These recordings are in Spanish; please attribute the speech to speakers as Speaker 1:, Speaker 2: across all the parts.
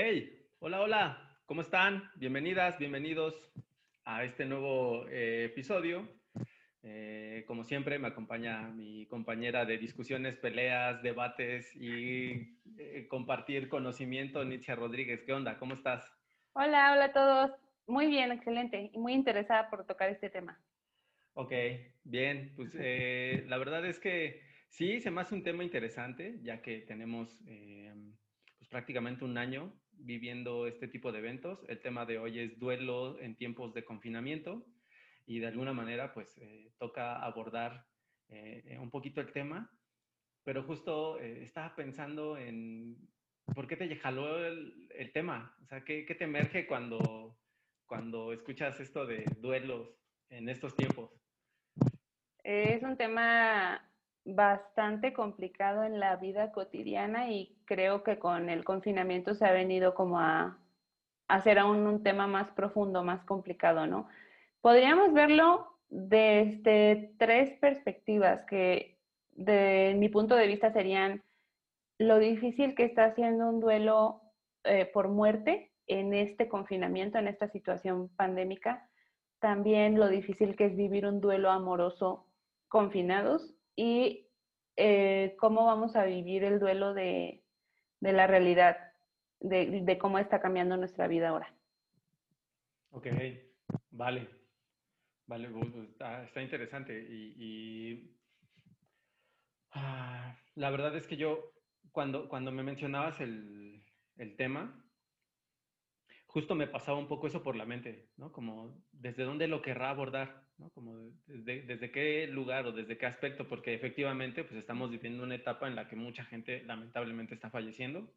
Speaker 1: Hey, hola, hola, ¿cómo están? Bienvenidas, bienvenidos a este nuevo eh, episodio. Eh, como siempre, me acompaña mi compañera de discusiones, peleas, debates y eh, compartir conocimiento, Nitzia Rodríguez. ¿Qué onda? ¿Cómo estás?
Speaker 2: Hola, hola a todos. Muy bien, excelente y muy interesada por tocar este tema.
Speaker 1: Ok, bien, pues la verdad es que sí, se me hace un tema interesante, ya que tenemos pues, prácticamente un año viviendo este tipo de eventos. El tema de hoy es duelo en tiempos de confinamiento y de alguna manera pues eh, toca abordar eh, un poquito el tema, pero justo eh, estaba pensando en por qué te jaló el, el tema, o sea, ¿qué, ¿qué, te emerge cuando, cuando escuchas esto de duelos en estos tiempos.
Speaker 2: Es un tema bastante complicado en la vida cotidiana y creo que con el confinamiento se ha venido como a, hacer aún un tema más profundo, más complicado, ¿no? Podríamos verlo desde tres perspectivas que de mi punto de vista serían lo difícil que está haciendo un duelo eh, por muerte en este confinamiento, en esta situación pandémica, también lo difícil que es vivir un duelo amoroso confinados y eh, cómo vamos a vivir el duelo de, la realidad, de, cómo está cambiando nuestra vida ahora.
Speaker 1: Ok, vale. Vale, está, interesante. Y, ah, la verdad es que yo, cuando, cuando me mencionabas el, el tema, justo me pasaba un poco eso por la mente, ¿no? Como desde dónde lo querrá abordar, ¿no? Como desde, desde, qué lugar o desde qué aspecto, porque efectivamente pues estamos viviendo una etapa en la que mucha gente lamentablemente está falleciendo.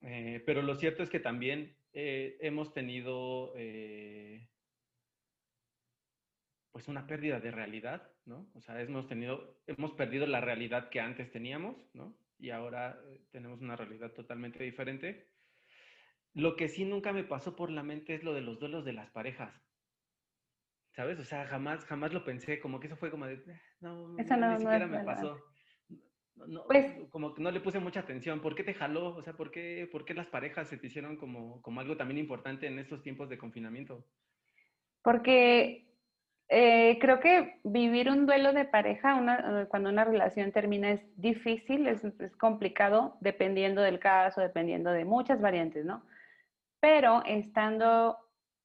Speaker 1: Eh, pero lo cierto es que también eh, hemos tenido eh, pues una pérdida de realidad, ¿no? O sea, hemos tenido, hemos perdido la realidad que antes teníamos, ¿no? Y ahora tenemos una realidad totalmente diferente lo que sí nunca me pasó por la mente es lo de los duelos de las parejas. ¿Sabes? O sea, jamás, jamás lo pensé, como que eso fue como de, eh, no, eso no, ni siquiera me pasó. No, pues, como que no le puse mucha atención. ¿Por qué te jaló? O sea, ¿por qué, por qué las parejas se te hicieron como, como algo también importante en estos tiempos de confinamiento?
Speaker 2: Porque eh, creo que vivir un duelo de pareja una, cuando una relación termina es difícil, es, es complicado, dependiendo del caso, dependiendo de muchas variantes, ¿no? Pero estando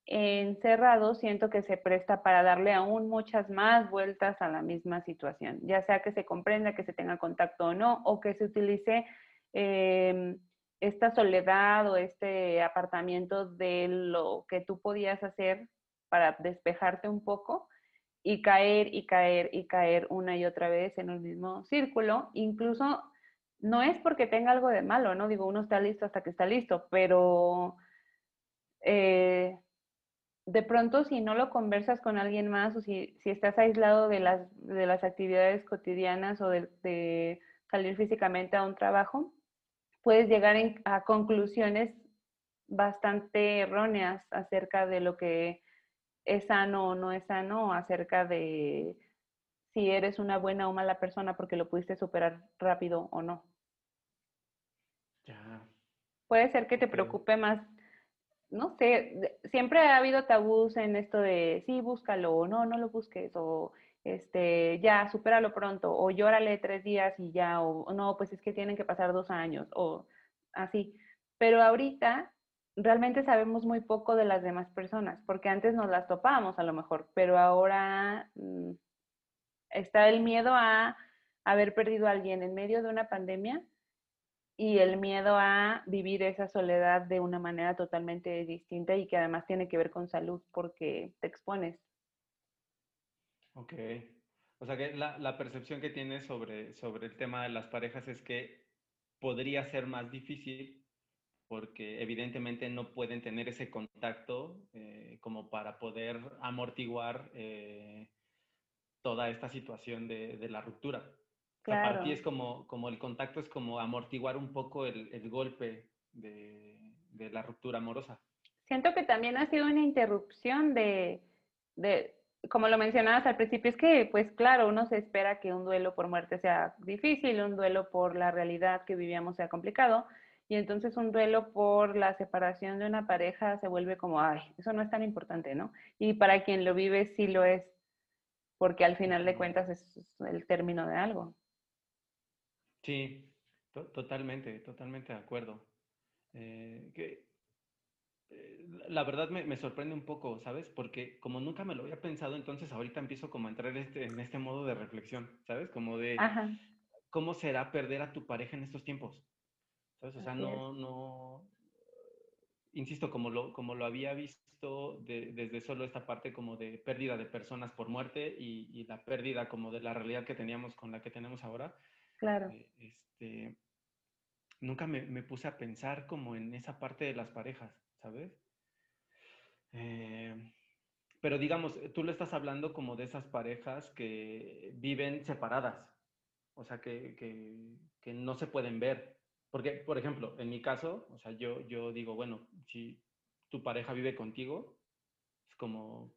Speaker 2: encerrado siento que se presta para darle aún muchas más vueltas a la misma situación, ya sea que se comprenda, que se tenga contacto o no, o que se utilice em, esta soledad o este apartamiento de lo que tú podías hacer para despejarte un poco y caer y caer y caer una y otra vez en el mismo círculo, incluso no es porque tenga algo de malo, ¿no? Digo, uno está listo hasta que está listo, pero eh, de pronto si no lo conversas con alguien más o si, estás aislado de las, de las actividades cotidianas o de, salir físicamente a un trabajo, puedes llegar a conclusiones bastante erróneas acerca de lo que es sano o no es sano, acerca de si eres una buena o mala persona porque lo pudiste superar rápido o no. Puede ser que te preocupe más no sé, siempre ha habido tabús en esto de sí, búscalo, o no, no lo busques, o este, ya, supéralo pronto, o llórale tres días y ya, o no, pues es que tienen que pasar dos años, o así. Pero ahorita realmente sabemos muy poco de las demás personas, porque antes nos las topábamos a lo mejor, pero ahora mm, está el miedo a haber perdido a alguien en medio de una pandemia y el miedo a vivir esa soledad de una manera totalmente distinta y que además tiene que ver con salud porque te expones.
Speaker 1: Ok. O sea que la, la percepción que tienes sobre, sobre el tema de las parejas es que podría ser más difícil porque evidentemente no pueden tener ese contacto eh, como para poder amortiguar eh, toda esta situación de, de la ruptura para ti es como, como el contacto es como amortiguar un poco el, el golpe de, de, la ruptura amorosa.
Speaker 2: Siento que también ha sido una interrupción de, de, como lo mencionabas al principio, es que, pues claro, uno se espera que un duelo por muerte sea difícil, un duelo por la realidad que vivíamos sea complicado, y entonces un duelo por la separación de una pareja se vuelve como, ay, eso no es tan importante, ¿no? Y para quien lo vive sí lo es, porque al final de cuentas es el término de algo.
Speaker 1: Sí, totalmente, totalmente de acuerdo. Eh, que, eh, la verdad me, sorprende un poco, ¿sabes? Porque como nunca me lo había pensado, entonces ahorita empiezo como a entrar este, en este modo de reflexión, ¿sabes? Como de cómo será perder a tu pareja en estos tiempos, ¿sabes? O sea, no, no, insisto, como lo, como lo había visto desde solo esta parte como de pérdida de personas por muerte y, la pérdida como de la realidad que teníamos con la que tenemos ahora.
Speaker 2: Claro.
Speaker 1: Eh, este, nunca me, me, puse a pensar como en esa parte de las parejas, ¿sabes? Eh, pero digamos, tú le estás hablando como de esas parejas que viven separadas, o sea, que, que, no se pueden ver. Porque, por ejemplo, en mi caso, o sea, yo, yo digo, bueno, si tu pareja vive contigo, es como,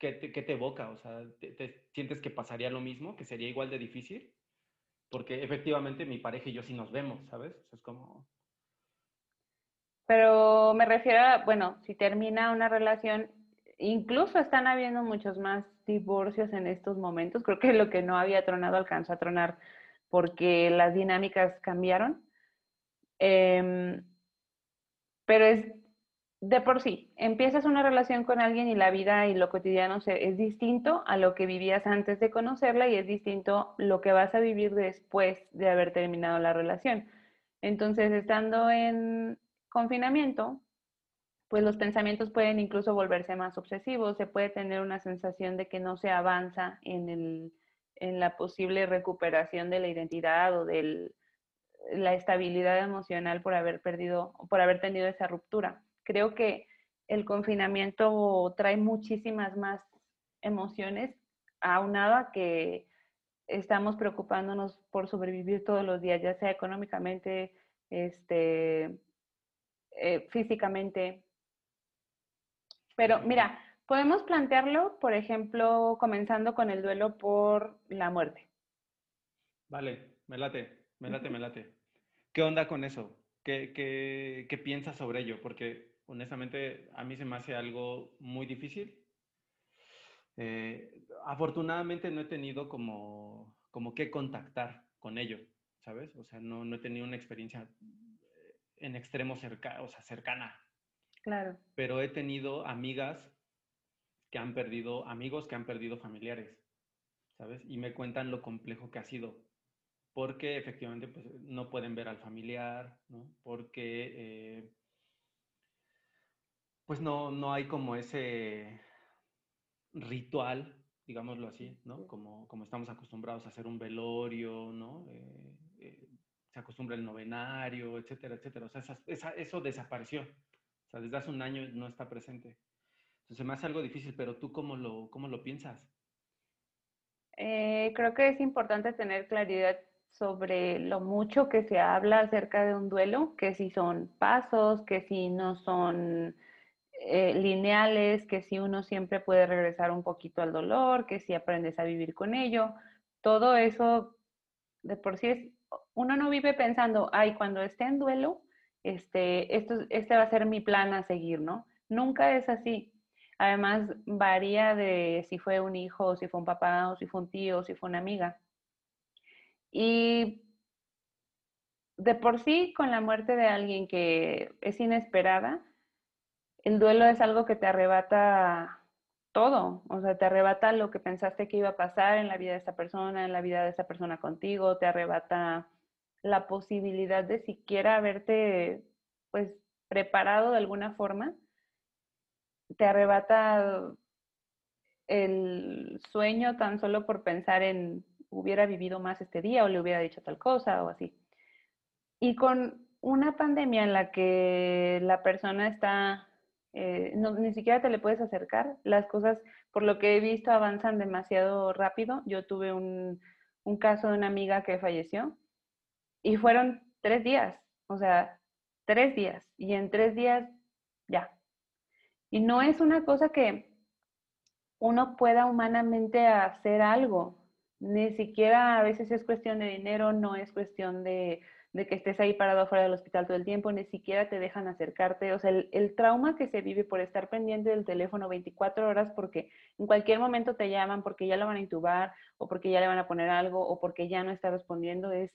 Speaker 1: ¿qué te, qué te evoca? O sea, ¿te, sientes que pasaría lo mismo, que sería igual de difícil? Porque efectivamente mi pareja y yo sí nos vemos, ¿sabes? es como,
Speaker 2: pero me refiero a, bueno, si termina una relación, incluso están habiendo muchos más divorcios en estos momentos. Creo que lo que no había tronado alcanzó a tronar porque las dinámicas cambiaron. Em, pero es de por sí, empiezas una relación con alguien y la vida y lo cotidiano es distinto a lo que vivías antes de conocerla y es distinto lo que vas a vivir después de haber terminado la relación. Entonces, estando en, confinamiento, pues los pensamientos pueden incluso volverse más obsesivos, se puede tener una sensación de que no se avanza en, la posible recuperación de la identidad o de la estabilidad emocional por haber perdido, por haber tenido esa ruptura. Creo que el confinamiento trae muchísimas más emociones aunado a que estamos preocupándonos por sobrevivir todos los días, ya sea económicamente, este, eh, físicamente. Pero mira, podemos plantearlo, por ejemplo, comenzando con el duelo por la muerte.
Speaker 1: Vale, me late, me late, me late. ¿Qué onda con eso? ¿Qué, qué, qué piensas sobre ello? Porque honestamente a mí se me hace algo muy difícil. Eh, afortunadamente no he tenido como, como que contactar con ello, ¿sabes? O sea, no, no he tenido una experiencia en extremo cerca, o sea, cercana.
Speaker 2: Claro.
Speaker 1: Pero he tenido amigas que han perdido, amigos que han perdido familiares, ¿sabes? Y me cuentan lo complejo que ha sido. Porque efectivamente pues, no pueden ver al familiar, ¿no? Porque eh, pues no, no hay como ese ritual, digámoslo así, ¿no? Como, como estamos acostumbrados a hacer un velorio, ¿no? Eh, eh, se acostumbra el novenario, etcétera, etcétera. O sea, eso desapareció. O sea, desde hace un año no está presente. Entonces me hace algo difícil, pero tú cómo lo, cómo lo piensas?
Speaker 2: Eh, creo que es importante tener claridad sobre lo mucho que se habla acerca de un duelo, que si son pasos, que si no son eh, lineales, que si uno siempre puede regresar un poquito al dolor, que si aprendes a vivir con ello. Todo eso de por sí es uno no vive pensando, ay, cuando esté en duelo, este, esto, este va a ser mi plan a seguir, ¿no? Nunca es así. Además, varía de si fue un hijo, si fue un papá, o si fue un tío, si fue una amiga. Y de por sí, con la muerte de alguien que es inesperada, el duelo es algo que te arrebata todo, o sea, te arrebata lo que pensaste que iba a pasar en la vida de esa persona, en la vida de esa persona contigo, te arrebata la posibilidad de siquiera haberte, pues, preparado de alguna forma, te arrebata el sueño tan solo por pensar en hubiera vivido más este día o le hubiera dicho tal cosa o así. Y con una pandemia en la que la persona está eh, ni siquiera te le puedes acercar. Las cosas, por lo que he visto, avanzan demasiado rápido. Yo tuve un, un caso de una amiga que falleció y fueron tres días, o sea, tres días. Y en tres días, ya. Y no es una cosa que uno pueda humanamente hacer algo. Ni siquiera a veces es cuestión de dinero, no es cuestión de, de que estés ahí parado afuera del hospital todo el tiempo, ni siquiera te dejan acercarte. O sea, el, el, trauma que se vive por estar pendiente del teléfono 24 horas porque en cualquier momento te llaman porque ya lo van a intubar o porque ya le van a poner algo o porque ya no está respondiendo, es,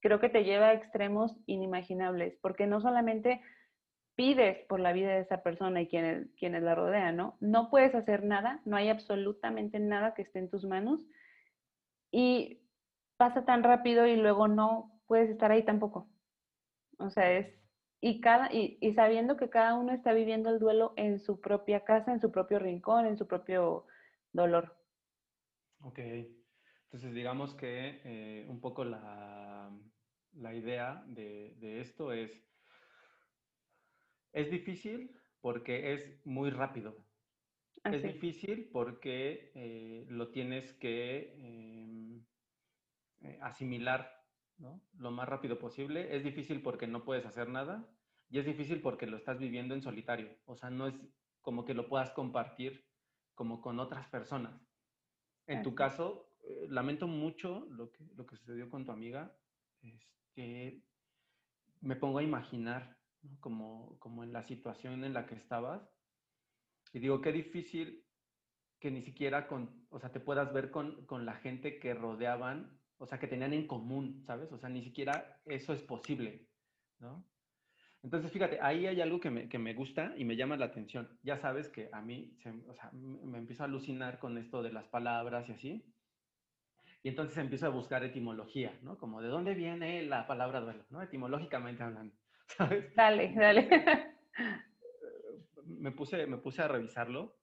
Speaker 2: creo que te lleva a extremos inimaginables, porque no solamente pides por la vida de esa persona y quienes, quienes la rodean, ¿no? No puedes hacer nada, no hay absolutamente nada que esté en tus manos y pasa tan rápido y luego no puedes estar ahí tampoco. O sea, es, y, cada, y, sabiendo que cada uno está viviendo el duelo en su propia casa, en su propio rincón, en su propio dolor.
Speaker 1: Ok, entonces digamos que eh, un poco la, la idea de, de, esto es, es difícil porque es muy rápido. Es difícil porque eh, lo tienes que em, eh, asimilar lo más rápido posible. Es difícil porque no puedes hacer nada y es difícil porque lo estás viviendo en solitario. O sea, no es como que lo puedas compartir como con otras personas. En tu caso, eh, lamento mucho lo que, lo que sucedió con tu amiga. Este, me pongo a imaginar como, como en la situación en la que estabas. Y digo, qué difícil que ni siquiera con, o sea, te puedas ver con, con la gente que rodeaban o sea, que tenían en común, ¿sabes? O sea, ni siquiera eso es posible, ¿no? Entonces, fíjate, ahí hay algo que me, que me gusta y me llama la atención. Ya sabes que a mí, o sea, me empiezo a alucinar con esto de las palabras y así. Y entonces empiezo a buscar etimología, ¿no? Como de dónde viene la palabra duelo, ¿no? Etimológicamente hablando, ¿sabes?
Speaker 2: Dale, dale.
Speaker 1: Me puse, me puse a revisarlo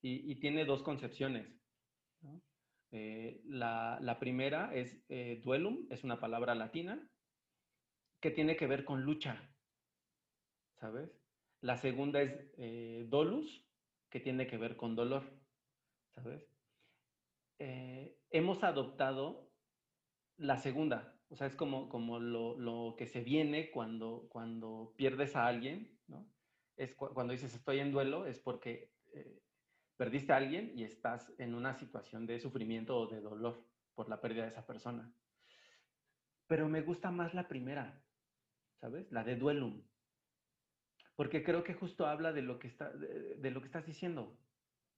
Speaker 1: y, y tiene dos concepciones. Eh, la, primera es eh, duelum, es una palabra latina que tiene que ver con lucha, ¿sabes? La segunda es eh, dolus, que tiene que ver con dolor, ¿sabes? hemos adoptado la segunda, o sea, es como, como lo, que se viene cuando, cuando pierdes a alguien, ¿no? Es cuando dices estoy en duelo, es porque perdiste a alguien y estás en una situación de sufrimiento o de dolor por la pérdida de esa persona. Pero me gusta más la primera, ¿sabes? La de duelum. Porque creo que justo habla de lo que, está, de, lo que estás diciendo,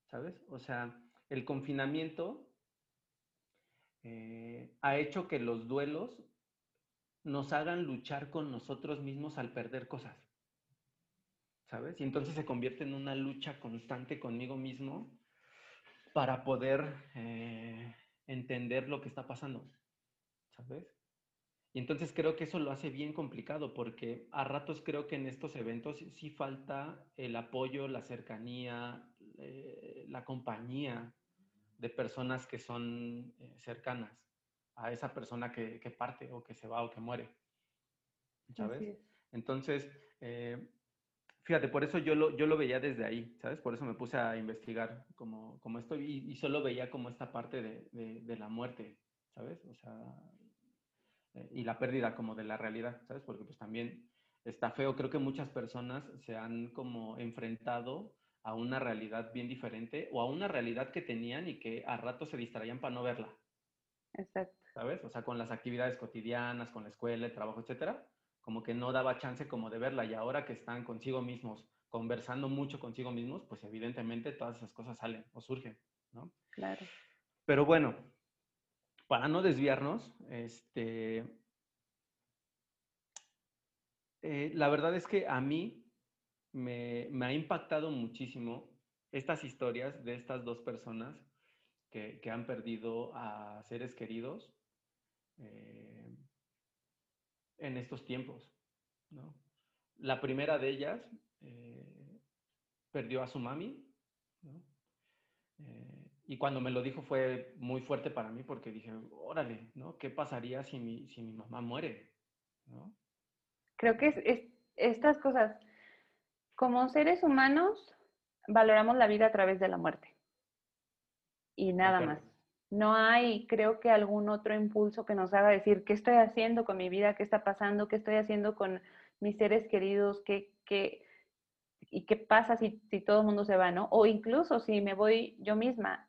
Speaker 1: ¿sabes? O sea, el confinamiento eh, ha hecho que los duelos nos hagan luchar con nosotros mismos al perder cosas. ¿Sabes? Y entonces se convierte en una lucha constante conmigo mismo para poder eh, entender lo que está pasando, ¿sabes? Y entonces creo que eso lo hace bien complicado porque a ratos creo que en estos eventos sí falta el apoyo, la cercanía, eh, la compañía de personas que son eh, cercanas a esa persona que, que, parte o que se va o que muere. ¿Sabes? Entonces, Fíjate, por eso yo lo, yo lo veía desde ahí, ¿sabes? Por eso me puse a investigar como, como esto y, solo veía como esta parte de, de, la muerte, ¿sabes? O sea, eh, y la pérdida como de la realidad, ¿sabes? Porque pues también está feo, creo que muchas personas se han como enfrentado a una realidad bien diferente o a una realidad que tenían y que a rato se distraían para no verla.
Speaker 2: Exacto.
Speaker 1: ¿Sabes? O sea, con las actividades cotidianas, con la escuela, el trabajo, etcétera como que no daba chance como de verla y ahora que están consigo mismos, conversando mucho consigo mismos, pues evidentemente todas esas cosas salen o surgen, ¿no?
Speaker 2: Claro.
Speaker 1: Pero bueno, para no desviarnos, este, eh, la verdad es que a mí me, ha impactado muchísimo estas historias de estas dos personas que, han perdido a seres queridos. Eh, en estos tiempos. ¿no? La primera de ellas eh, perdió a su mami. ¿no? Eh, y cuando me lo dijo fue muy fuerte para mí porque dije, órale, ¿no? ¿Qué pasaría si mi, si mi mamá muere? ¿no?
Speaker 2: Creo que es, estas cosas, como seres humanos, valoramos la vida a través de la muerte. Y nada más. No hay, creo que, algún otro impulso que nos haga decir qué estoy haciendo con mi vida, qué está pasando, qué estoy haciendo con mis seres queridos, qué, qué, y qué pasa si, si, todo el mundo se va, ¿no? O incluso si me voy yo misma.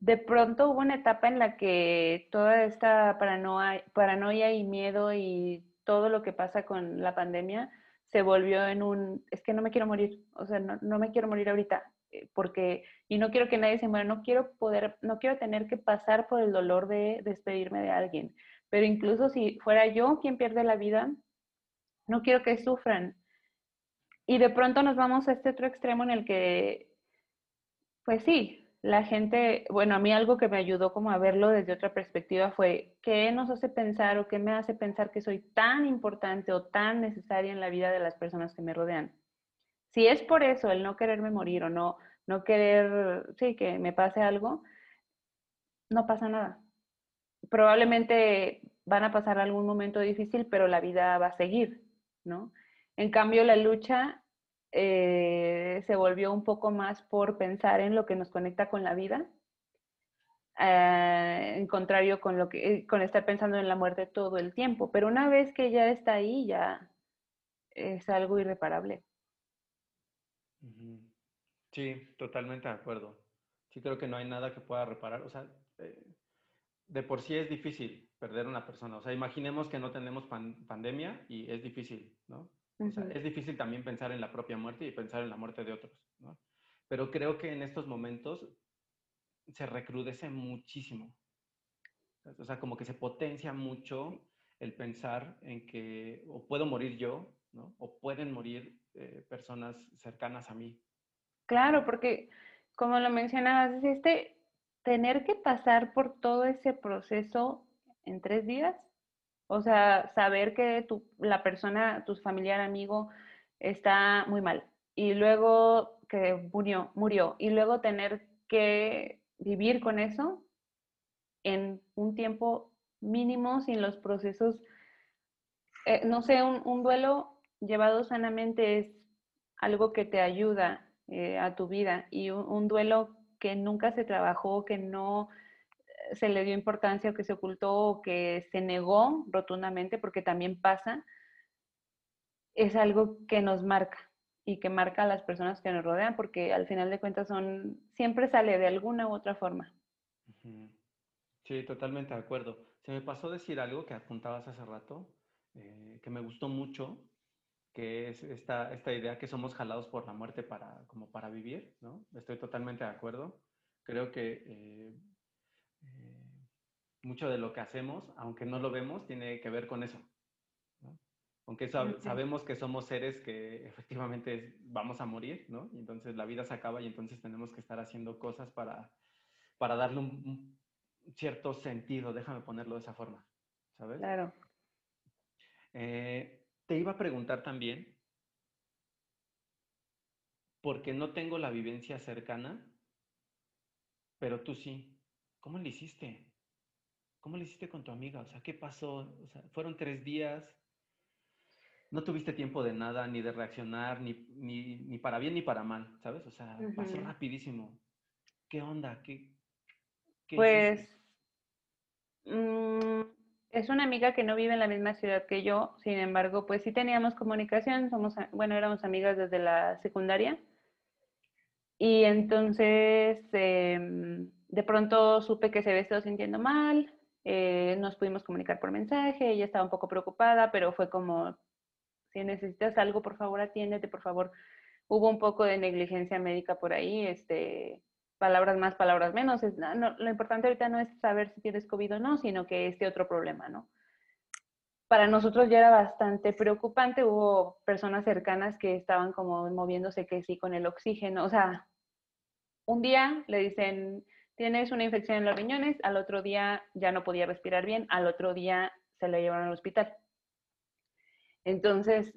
Speaker 2: de pronto hubo una etapa en la que toda esta paranoia, paranoia y miedo y todo lo que pasa con la pandemia se volvió en un, es que no me quiero morir, o sea, no, no me quiero morir ahorita, porque, y no quiero que nadie se muera, no quiero poder, no quiero tener que pasar por el dolor de despedirme de alguien, pero incluso si fuera yo quien pierde la vida, no quiero que sufran. Y de pronto nos vamos a este otro extremo en el que, pues sí, la gente, bueno, a mí algo que me ayudó como a verlo desde otra perspectiva fue qué nos hace pensar o qué me hace pensar que soy tan importante o tan necesaria en la vida de las personas que me rodean. Si es por eso el no quererme morir o no, no querer, sí, que me pase algo, no pasa nada. Probablemente van a pasar algún momento difícil, pero la vida va a seguir, ¿no? En cambio, la lucha eh, se volvió un poco más por pensar en lo que nos conecta con la vida, eh, en contrario con, lo que, con estar pensando en la muerte todo el tiempo. Pero una vez que ya está ahí, ya es algo irreparable.
Speaker 1: Sí, totalmente de acuerdo. Sí, creo que no hay nada que pueda reparar. O sea, de por sí es difícil perder a una persona. O sea, imaginemos que no tenemos pandemia y es difícil, ¿no? es difícil también pensar en la propia muerte y pensar en la muerte de otros, ¿no? Pero creo que en estos momentos se recrudece muchísimo. O sea, como que se potencia mucho el pensar en que o puedo morir yo, ¿no? O pueden morir eh, personas cercanas a mí.
Speaker 2: Claro, porque como lo mencionabas, este tener que pasar por todo ese proceso en tres días o sea, saber que tu, la persona, tu familiar, amigo, está muy mal. Y luego que murió, murió. Y luego tener que vivir con eso en un tiempo mínimo, sin los procesos. Eh, no sé, un, duelo llevado sanamente es algo que te ayuda eh, a tu vida y un, duelo que nunca se trabajó, que no se le dio importancia o que se ocultó o que se negó rotundamente, porque también pasa, es algo que nos marca y que marca a las personas que nos rodean, porque al final de cuentas son, siempre sale de alguna u otra forma.
Speaker 1: Sí, totalmente de acuerdo. Se me pasó decir algo que apuntabas hace rato, eh, que me gustó mucho, que es esta, esta idea que somos jalados por la muerte para, como para vivir, ¿no? Estoy totalmente de acuerdo. Creo que eh, mucho de lo que hacemos, aunque no lo vemos, tiene que ver con eso. Aunque sabemos que somos seres que efectivamente vamos a morir, ¿no? Y entonces la vida se acaba y entonces tenemos que estar haciendo cosas para, para darle un, cierto sentido, déjame ponerlo de esa forma, ¿sabes?
Speaker 2: Claro.
Speaker 1: Eh, te iba a preguntar también, porque no tengo la vivencia cercana, pero tú sí. ¿Cómo le hiciste? ¿Cómo le hiciste con tu amiga? O sea, ¿qué pasó? O sea, fueron tres días, no tuviste tiempo de nada, ni de reaccionar, ni, ni, para bien ni para mal, ¿sabes? O sea, pasó rapidísimo. ¿Qué onda? ¿Qué,
Speaker 2: pues mm, es una amiga que no vive en la misma ciudad que yo, sin embargo, pues sí teníamos comunicación, somos, bueno, éramos amigas desde la secundaria. Y entonces, em, de pronto supe que se había estado sintiendo mal, eh, nos pudimos comunicar por mensaje, ella estaba un poco preocupada, pero fue como, si necesitas algo, por favor, atiéndete, por favor. Hubo un poco de negligencia médica por ahí, este, palabras más, palabras menos. Es, lo importante ahorita no es saber si tienes COVID o no, sino que este otro problema, ¿no? Para nosotros ya era bastante preocupante, hubo personas cercanas que estaban como moviéndose que sí con el oxígeno, o sea, un día le dicen, tienes una infección en los riñones, al otro día ya no podía respirar bien, al otro día se la llevaron al hospital. Entonces,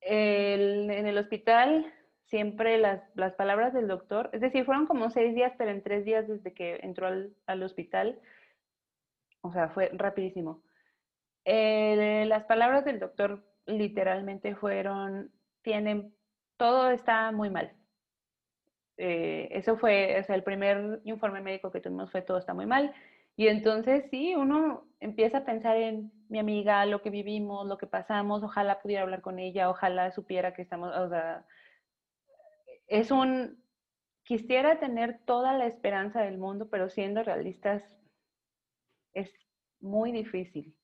Speaker 2: en el hospital siempre las, palabras del doctor, es decir, fueron como seis días, pero en tres días desde que entró al, hospital, o sea, fue rapidísimo. las palabras del doctor literalmente fueron, tienen, todo está muy mal. Eh, eso fue, o sea, el primer informe médico que tuvimos fue todo está muy mal. Y entonces sí, uno empieza a pensar en mi amiga, lo que vivimos, lo que pasamos, ojalá pudiera hablar con ella, ojalá supiera que estamos, o sea, es un, quisiera tener toda la esperanza del mundo, pero siendo realistas es muy difícil.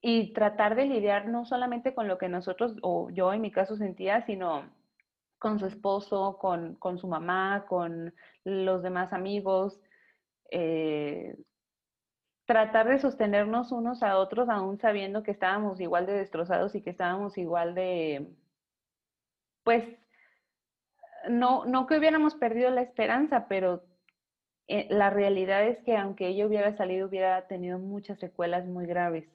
Speaker 2: Y tratar de lidiar no solamente con lo que nosotros, o yo en mi caso sentía, sino con su esposo, con, con su mamá, con los demás amigos. Eh, tratar de sostenernos unos a otros, aún sabiendo que estábamos igual de destrozados y que estábamos igual de, pues, no, no que hubiéramos perdido la esperanza, pero eh, la realidad es que aunque ella hubiera salido, hubiera tenido muchas secuelas muy graves.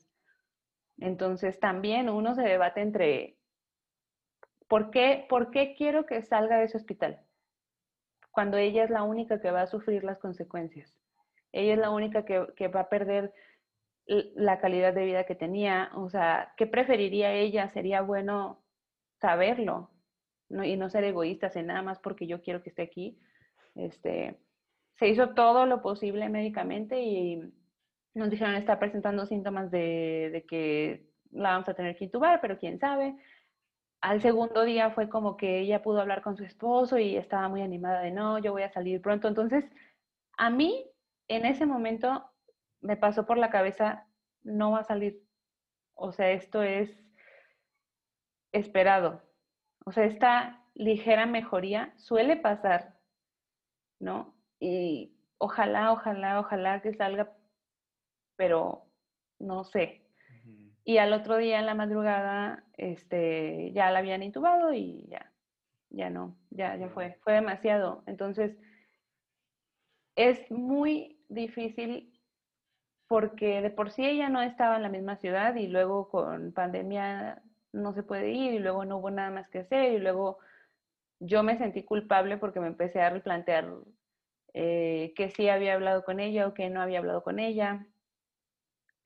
Speaker 2: Entonces también uno se debate entre, ¿por qué, ¿por qué quiero que salga de ese hospital? Cuando ella es la única que va a sufrir las consecuencias. Ella es la única que, que va a perder la calidad de vida que tenía. O sea, ¿qué preferiría ella? Sería bueno saberlo no, y no ser egoístas en nada más porque yo quiero que esté aquí. Este, se hizo todo lo posible médicamente y nos dijeron está presentando síntomas de, de, que la vamos a tener que intubar, pero quién sabe. Al segundo día fue como que ella pudo hablar con su esposo y estaba muy animada de no, yo voy a salir pronto. Entonces, a mí en ese momento me pasó por la cabeza, no va a salir. O sea, esto es esperado. O sea, esta ligera mejoría suele pasar, ¿no? Y ojalá, ojalá, ojalá que salga, pero no sé. Y al otro día en la madrugada, este, ya la habían intubado y ya, ya no, ya, ya fue, fue demasiado. Entonces, es muy difícil porque de por sí ella no estaba en la misma ciudad y luego con pandemia no se puede ir y luego no hubo nada más que hacer y luego yo me sentí culpable porque me empecé a replantear eh, que sí había hablado con ella o que no había hablado con ella.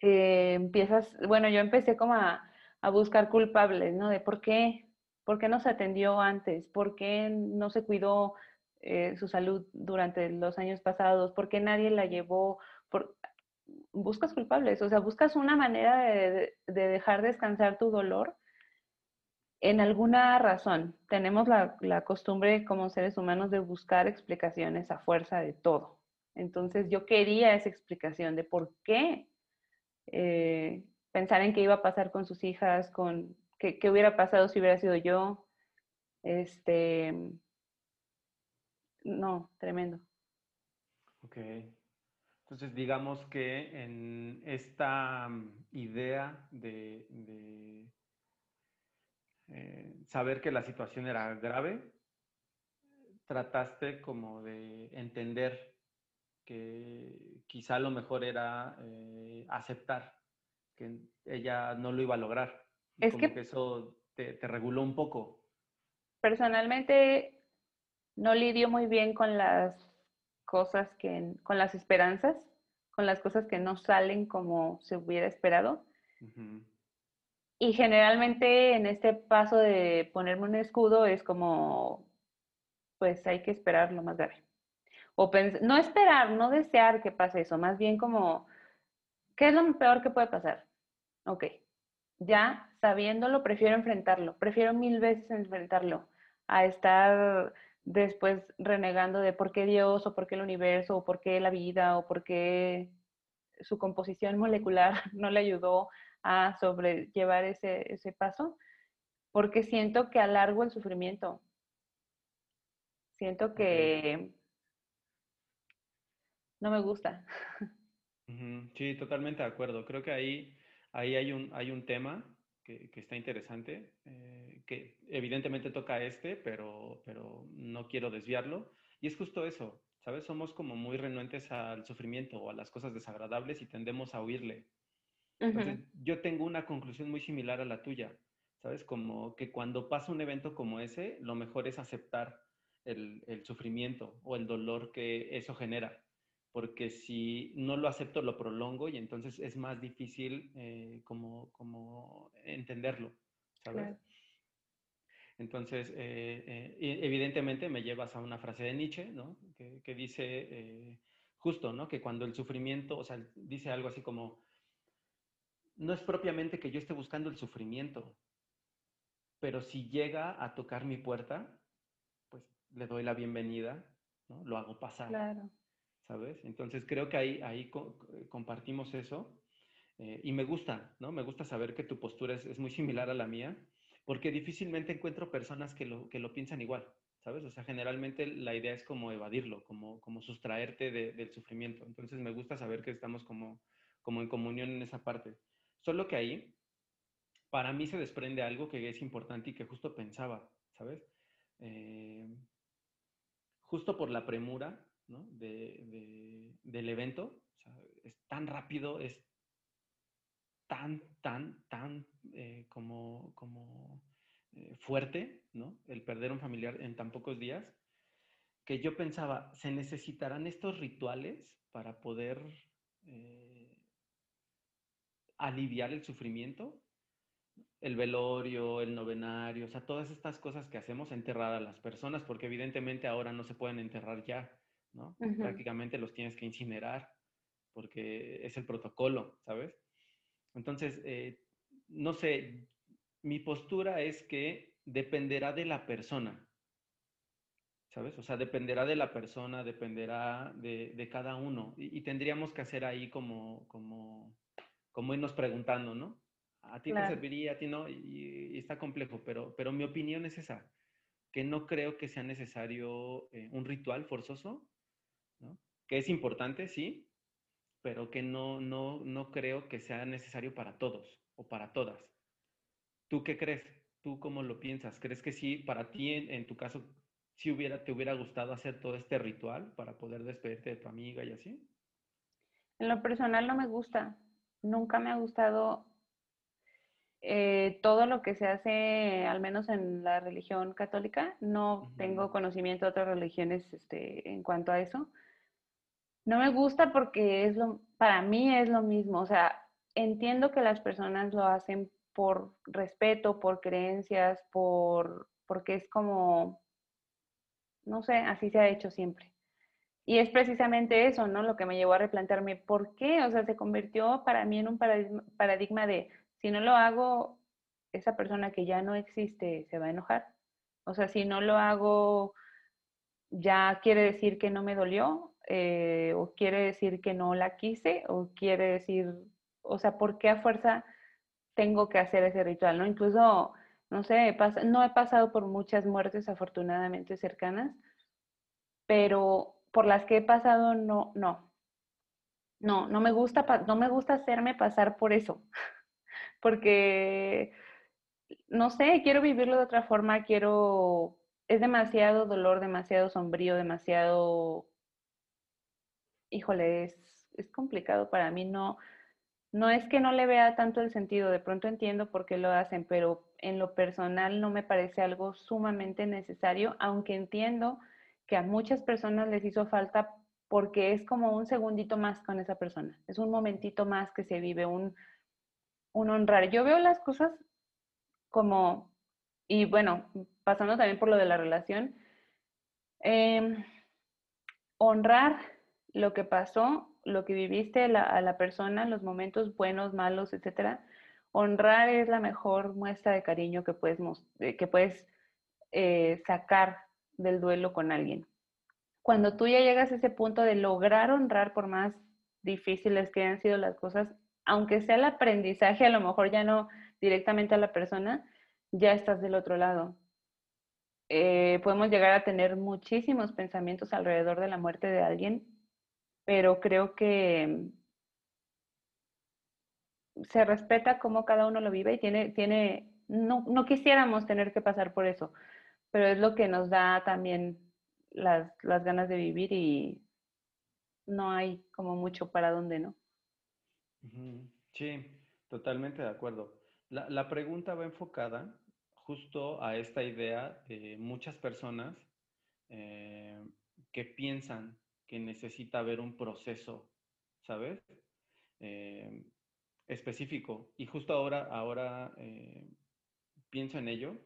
Speaker 2: Eh, empiezas, bueno, yo empecé como a, buscar culpables, ¿no? De por qué, por qué no se atendió antes, por qué no se cuidó eh, su salud durante los años pasados, por qué nadie la llevó, por... buscas culpables, o sea, buscas una manera de dejar descansar tu dolor en alguna razón. Tenemos la, costumbre como seres humanos de buscar explicaciones a fuerza de todo. Entonces yo quería esa explicación de por qué eh, pensar en qué iba a pasar con sus hijas, con qué, hubiera pasado si hubiera sido yo. Este, no, tremendo.
Speaker 1: Ok. Entonces, digamos que en esta idea de eh, saber que la situación era grave, trataste como de entender que quizá lo mejor era eh, aceptar que ella no lo iba a lograr. es que, eso te, reguló un poco.
Speaker 2: Personalmente no lidio muy bien con las cosas que, con las esperanzas, con las cosas que no salen como se hubiera esperado. Y generalmente en este paso de ponerme un escudo es como, pues hay que esperar lo más grave. O no esperar, no desear que pase eso, más bien como, ¿qué es lo peor que puede pasar? Ok, ya sabiéndolo, prefiero enfrentarlo, prefiero mil veces enfrentarlo a estar después renegando de por qué Dios o por qué el universo o por qué la vida o por qué su composición molecular no le ayudó a sobrellevar ese, ese paso, porque siento que alargo el sufrimiento. Siento que no me gusta.
Speaker 1: Sí, totalmente de acuerdo. Creo que ahí, ahí hay, un, hay un tema que, que está interesante, eh, que evidentemente toca este, pero, pero no quiero desviarlo. Y es justo eso, ¿sabes? Somos como muy renuentes al sufrimiento o a las cosas desagradables y tendemos a huirle yo tengo una conclusión muy similar a la tuya, ¿sabes? Como que cuando pasa un evento como ese, lo mejor es aceptar el, el sufrimiento o el dolor que eso genera, porque si no lo acepto, lo prolongo y entonces es más difícil eh, como, como entenderlo, ¿sabes? Entonces, eh, eh, evidentemente me llevas a una frase de Nietzsche, ¿no? Que, que dice justo, ¿no? Que cuando el sufrimiento, o sea, dice algo así como, no es propiamente que yo esté buscando el sufrimiento, pero si llega a tocar mi puerta, pues le doy la bienvenida, ¿no? Lo hago pasar.
Speaker 2: Claro.
Speaker 1: ¿Sabes? Entonces creo que ahí, ahí compartimos eso eh, y me gusta, ¿no? Me gusta saber que tu postura es, es, muy similar a la mía, porque difícilmente encuentro personas que lo, que lo piensan igual, ¿sabes? O sea, generalmente la idea es como evadirlo, como, como sustraerte del sufrimiento. Entonces me gusta saber que estamos como, como en comunión en esa parte. Solo que ahí, para mí se desprende algo que es importante y que justo pensaba, ¿sabes? Eh, justo por la premura ¿no? de, del evento, es tan rápido, es tan, tan, tan eh, como, como eh, fuerte, ¿no? El perder un familiar en tan pocos días, que yo pensaba, ¿se necesitarán estos rituales para poder aliviar el sufrimiento? El velorio, el novenario, o sea, todas estas cosas que hacemos, enterrar a las personas, porque evidentemente ahora no se pueden enterrar ya, ¿no? Prácticamente los tienes que incinerar, porque es el protocolo, ¿sabes? Entonces, eh, no sé, mi postura es que dependerá de la persona, ¿sabes? O sea, dependerá de la persona, dependerá de, cada uno. Y, tendríamos que hacer ahí como, como, como irnos preguntando, ¿no? A ti te serviría, a ti no, y, está complejo, pero, pero mi opinión es esa, que no creo que sea necesario eh, un ritual forzoso, ¿no? Que es importante, sí, pero que no, no, no creo que sea necesario para todos o para todas. ¿Tú qué crees? ¿Tú cómo lo piensas? ¿Crees que sí, para ti, en, tu caso, sí hubiera, te hubiera gustado hacer todo este ritual para poder despedirte de tu amiga y así?
Speaker 2: En lo personal no me gusta. Nunca me ha gustado eh, todo lo que se hace, al menos en la religión católica. No tengo conocimiento de otras religiones este, en cuanto a eso. No me gusta porque es lo, para mí es lo mismo. O sea, entiendo que las personas lo hacen por respeto, por creencias, por, porque es como, no sé, así se ha hecho siempre. Y es precisamente eso, ¿no? Lo que me llevó a replantearme, ¿por qué? O sea, se convirtió para mí en un paradigma, de, si no lo hago, esa persona que ya no existe se va a enojar. O sea, si no lo hago, ya quiere decir que no me dolió, eh, o quiere decir que no la quise, o quiere decir, o sea, ¿por qué a fuerza tengo que hacer ese ritual? ¿no? Incluso, no sé, no he pasado por muchas muertes afortunadamente cercanas, pero por las que he pasado, no, no. No, no me gusta, no me gusta hacerme pasar por eso, porque, no sé, quiero vivirlo de otra forma, quiero, es demasiado dolor, demasiado sombrío, demasiado híjole, es, complicado para mí. No, no es que no le vea tanto el sentido, de pronto entiendo por qué lo hacen, pero en lo personal no me parece algo sumamente necesario, aunque entiendo que a muchas personas les hizo falta porque es como un segundito más con esa persona, es un momentito más que se vive, un, un honrar. Yo veo las cosas como, y bueno, pasando también por lo de la relación, em, honrar lo que pasó, lo que viviste a la persona, los momentos buenos, malos, etcétera. Honrar es la mejor muestra de cariño que puedes, que puedes eh, sacar del duelo con alguien. Cuando tú ya llegas a ese punto de lograr honrar por más difíciles que hayan sido las cosas, aunque sea el aprendizaje, a lo mejor ya no directamente a la persona, ya estás del otro lado. Eh, podemos llegar a tener muchísimos pensamientos alrededor de la muerte de alguien pero creo que se respeta cómo cada uno lo vive y tiene, tiene, no, no quisiéramos tener que pasar por eso, pero es lo que nos da también las, las ganas de vivir y no hay como mucho para dónde, ¿no?
Speaker 1: Sí, totalmente de acuerdo. La, la, pregunta va enfocada justo a esta idea de muchas personas eh, que piensan que necesita haber un proceso, ¿sabes? Eh, específico. Y justo ahora, ahora eh, pienso en ello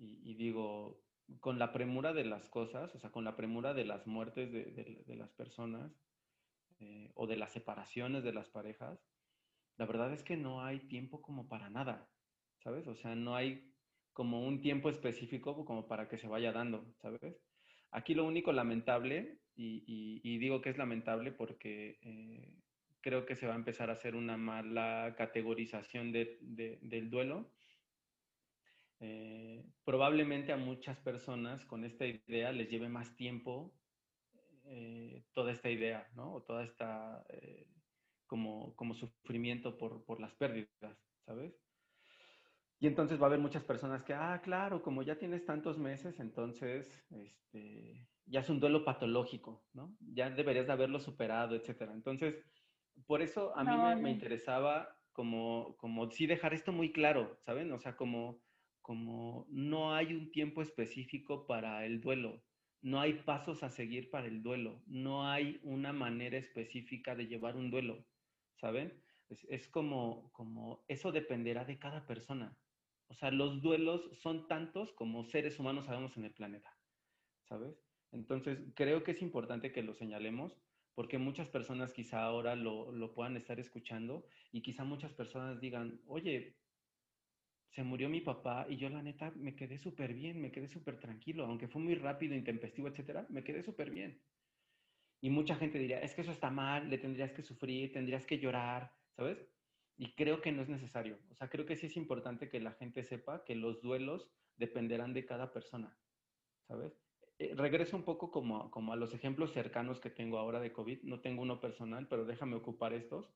Speaker 1: y, digo, con la premura de las cosas, o sea, con la premura de las muertes de, las personas eh, o de las separaciones de las parejas, la verdad es que no hay tiempo como para nada, ¿sabes? O sea, no hay como un tiempo específico como para que se vaya dando, ¿sabes? Aquí lo único lamentable, y, digo que es lamentable porque eh, creo que se va a empezar a hacer una mala categorización del duelo. Eh, probablemente a muchas personas con esta idea les lleve más tiempo eh, toda esta idea, ¿no? O toda esta como, como sufrimiento por, por las pérdidas, ¿sabes? Y entonces va a haber muchas personas que, ah, claro, como ya tienes tantos meses, entonces este, ya es un duelo patológico, ¿no? Ya deberías de haberlo superado, etcétera. Entonces, por eso a mí me, interesaba como, como sí dejar esto muy claro, ¿saben? O sea, como, como no hay un tiempo específico para el duelo, no hay pasos a seguir para el duelo, no hay una manera específica de llevar un duelo, ¿saben? Es, como, como, eso dependerá de cada persona. O sea, los duelos son tantos como seres humanos sabemos en el planeta, ¿sabes? Entonces, creo que es importante que lo señalemos porque muchas personas quizá ahora lo, lo puedan estar escuchando y quizá muchas personas digan, oye, se murió mi papá y yo la neta me quedé súper bien, me quedé súper tranquilo, aunque fue muy rápido, intempestivo, etcétera, me quedé súper bien. Y mucha gente diría, es que eso está mal, le tendrías que sufrir, tendrías que llorar, ¿sabes? Y creo que no es necesario. O sea, creo que sí es importante que la gente sepa que los duelos dependerán de cada persona, ¿sabes? Eh, regreso un poco como, como a los ejemplos cercanos que tengo ahora de COVID. No tengo uno personal, pero déjame ocupar estos.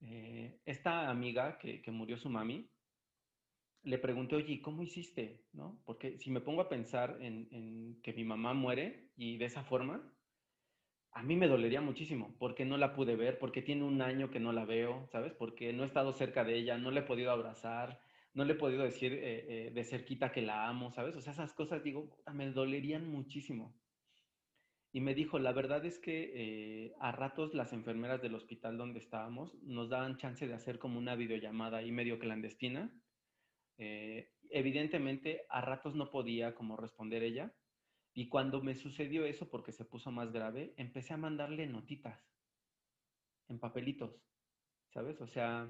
Speaker 1: Eh, esta amiga que, que, murió su mami, le pregunté, oye, ¿cómo hiciste? ¿No? Porque si me pongo a pensar en, en que mi mamá muere y de esa forma, a mí me dolería muchísimo porque no la pude ver, porque tiene un año que no la veo, ¿sabes? Porque no he estado cerca de ella, no le he podido abrazar, no le he podido decir eh, eh, de cerquita que la amo, ¿sabes? O sea, esas cosas, digo, me dolerían muchísimo. Y me dijo, la verdad es que eh, a ratos las enfermeras del hospital donde estábamos nos daban chance de hacer como una videollamada ahí medio clandestina. evidentemente, a ratos no podía como responder ella, y cuando me sucedió eso, porque se puso más grave, empecé a mandarle notitas en papelitos, ¿sabes? O sea,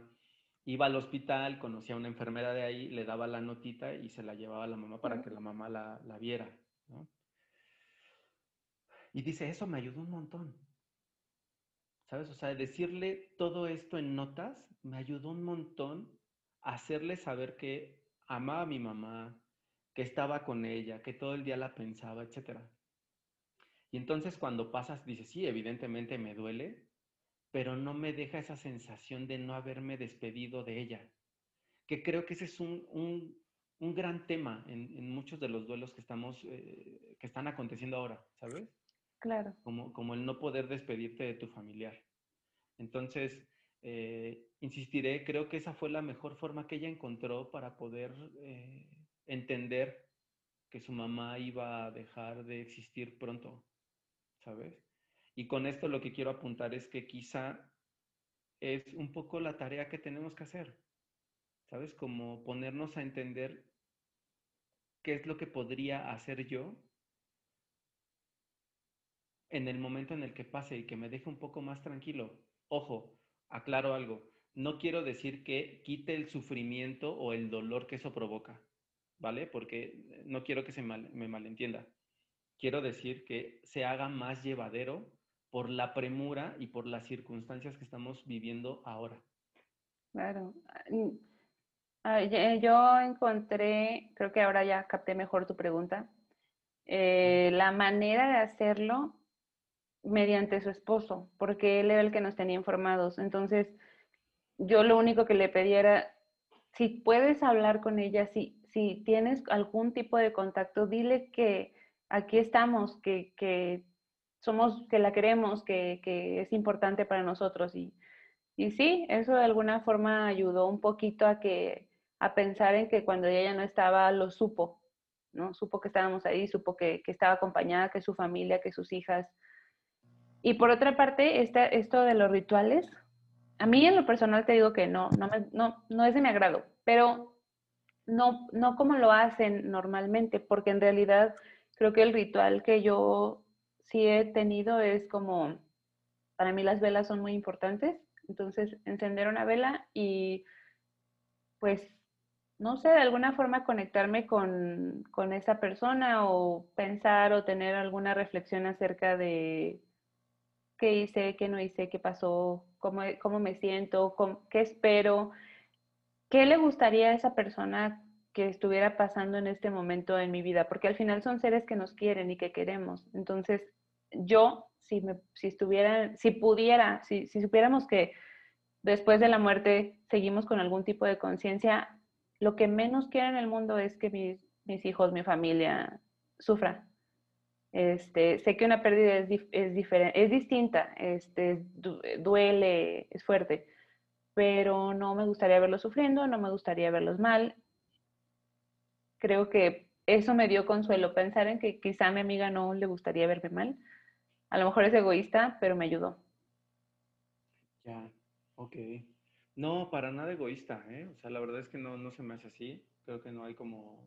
Speaker 1: iba al hospital, conocía a una enfermera de ahí, le daba la notita y se la llevaba a la mamá para que la mamá la, la viera, ¿no? Y dice, eso me ayudó un montón. ¿Sabes? O sea, decirle todo esto en notas me ayudó un montón a hacerle saber que amaba a mi mamá, que estaba con ella, que todo el día la pensaba, etc. Y entonces cuando pasas, dices, sí, evidentemente me duele, pero no me deja esa sensación de no haberme despedido de ella. Que creo que ese es un, un, gran tema en, muchos de los duelos que, estamos, eh, que están aconteciendo ahora, ¿sabes?
Speaker 2: Claro.
Speaker 1: Como, como el no poder despedirte de tu familiar. Entonces, eh, insistiré, creo que esa fue la mejor forma que ella encontró para poder eh, entender que su mamá iba a dejar de existir pronto, ¿sabes? Y con esto lo que quiero apuntar es que quizá es un poco la tarea que tenemos que hacer, ¿sabes? Como ponernos a entender qué es lo que podría hacer yo en el momento en el que pase y que me deje un poco más tranquilo. Ojo, aclaro algo, no quiero decir que quite el sufrimiento o el dolor que eso provoca. ¿vale? Porque no quiero que se me malentienda. Quiero decir que se haga más llevadero por la premura y por las circunstancias que estamos viviendo ahora.
Speaker 2: Claro. Ah, yo encontré, creo que ahora ya capté mejor tu pregunta, eh, la manera de hacerlo mediante su esposo, porque él era el que nos tenía informados. Entonces, yo lo único que le pedía era, si puedes hablar con ella, si, si tienes algún tipo de contacto, dile que aquí estamos, que, somos, que la queremos, que, es importante para nosotros. Y, y sí, eso de alguna forma ayudó un poquito a que a pensar en que cuando ella no estaba, lo supo, ¿no? Supo que estábamos ahí, supo que, estaba acompañada, que su familia, que sus hijas. Y por otra parte, este, esto de los rituales, a mí en lo personal te digo que no, no, no, no es de mi agrado, pero no, no como lo hacen normalmente, porque en realidad creo que el ritual que yo sí he tenido es como, para mí las velas son muy importantes, entonces encender una vela y pues no sé, de alguna forma conectarme con, con esa persona o pensar o tener alguna reflexión acerca de qué hice, qué no hice, qué pasó, cómo, cómo me siento, qué espero, qué le gustaría a esa persona que estuviera pasando en este momento en mi vida, porque al final son seres que nos quieren y que queremos. Entonces, yo, si, me, si estuviera, si pudiera, si, si supiéramos que después de la muerte seguimos con algún tipo de conciencia, lo que menos quiero en el mundo es que mis, mis hijos, mi familia sufran. Este, sé que una pérdida es, diferente, es distinta, este, duele, es fuerte, pero no me gustaría verlos sufriendo, no me gustaría verlos mal. Creo que eso me dio consuelo, pensar en que quizá a mi amiga no le gustaría verme mal. A lo mejor es egoísta, pero me ayudó.
Speaker 1: Ya, ok. No, para nada egoísta, ¿eh? O sea, la verdad es que no, no se me hace así. Creo que no hay como,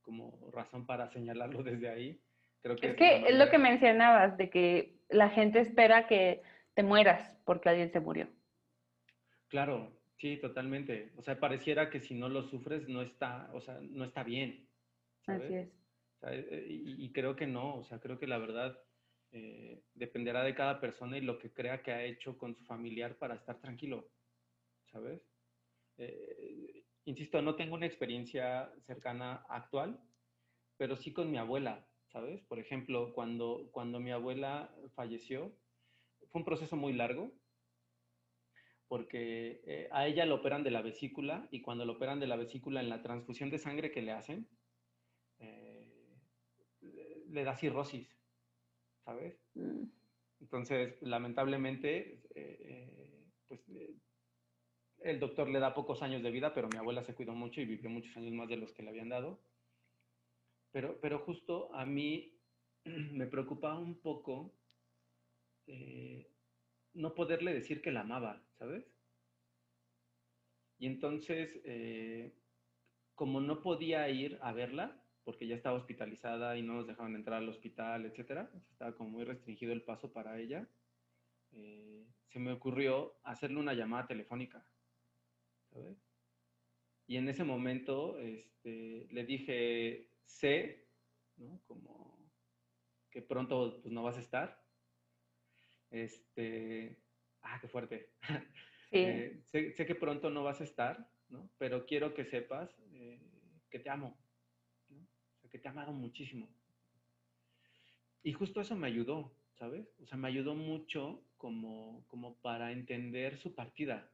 Speaker 1: como razón para señalarlo desde ahí. Creo que
Speaker 2: es que es lo que mencionabas, de que la gente espera que te mueras porque alguien se murió.
Speaker 1: Claro, sí, totalmente. O sea, pareciera que si no lo sufres no está, o sea, no está bien.
Speaker 2: Así es.
Speaker 1: Eh, y, creo que no, o sea, creo que la verdad eh, dependerá de cada persona y lo que crea que ha hecho con su familiar para estar tranquilo. ¿sabes? Eh, insisto, no tengo una experiencia cercana actual, pero sí con mi abuela, ¿sabes? Por ejemplo, cuando, cuando mi abuela falleció, fue un proceso muy largo, porque eh, a ella lo operan de la vesícula y cuando lo operan de la vesícula en la transfusión de sangre que le hacen, eh, le da cirrosis, ¿sabes? Mm. Entonces, lamentablemente, pues el doctor le da pocos años de vida, pero mi abuela se cuidó mucho y vivió muchos años más de los que le habían dado. Pero, pero justo a mí me preocupaba un poco eh, no poderle decir que la amaba, ¿sabes? Y entonces, eh, como no podía ir a verla, porque ya estaba hospitalizada y no nos dejaban entrar al hospital, etcétera, estaba como muy restringido el paso para ella, eh, se me ocurrió hacerle una llamada telefónica. Y en ese momento este, le dije, sé, ¿no? Como que pronto pues, no vas a estar. Este, ah, qué fuerte. Eh, sé, que pronto no vas a estar, ¿no? Pero quiero que sepas eh, que te amo, que te he amado muchísimo. Y justo eso me ayudó, ¿sabes? O sea, me ayudó mucho como, como para entender su partida,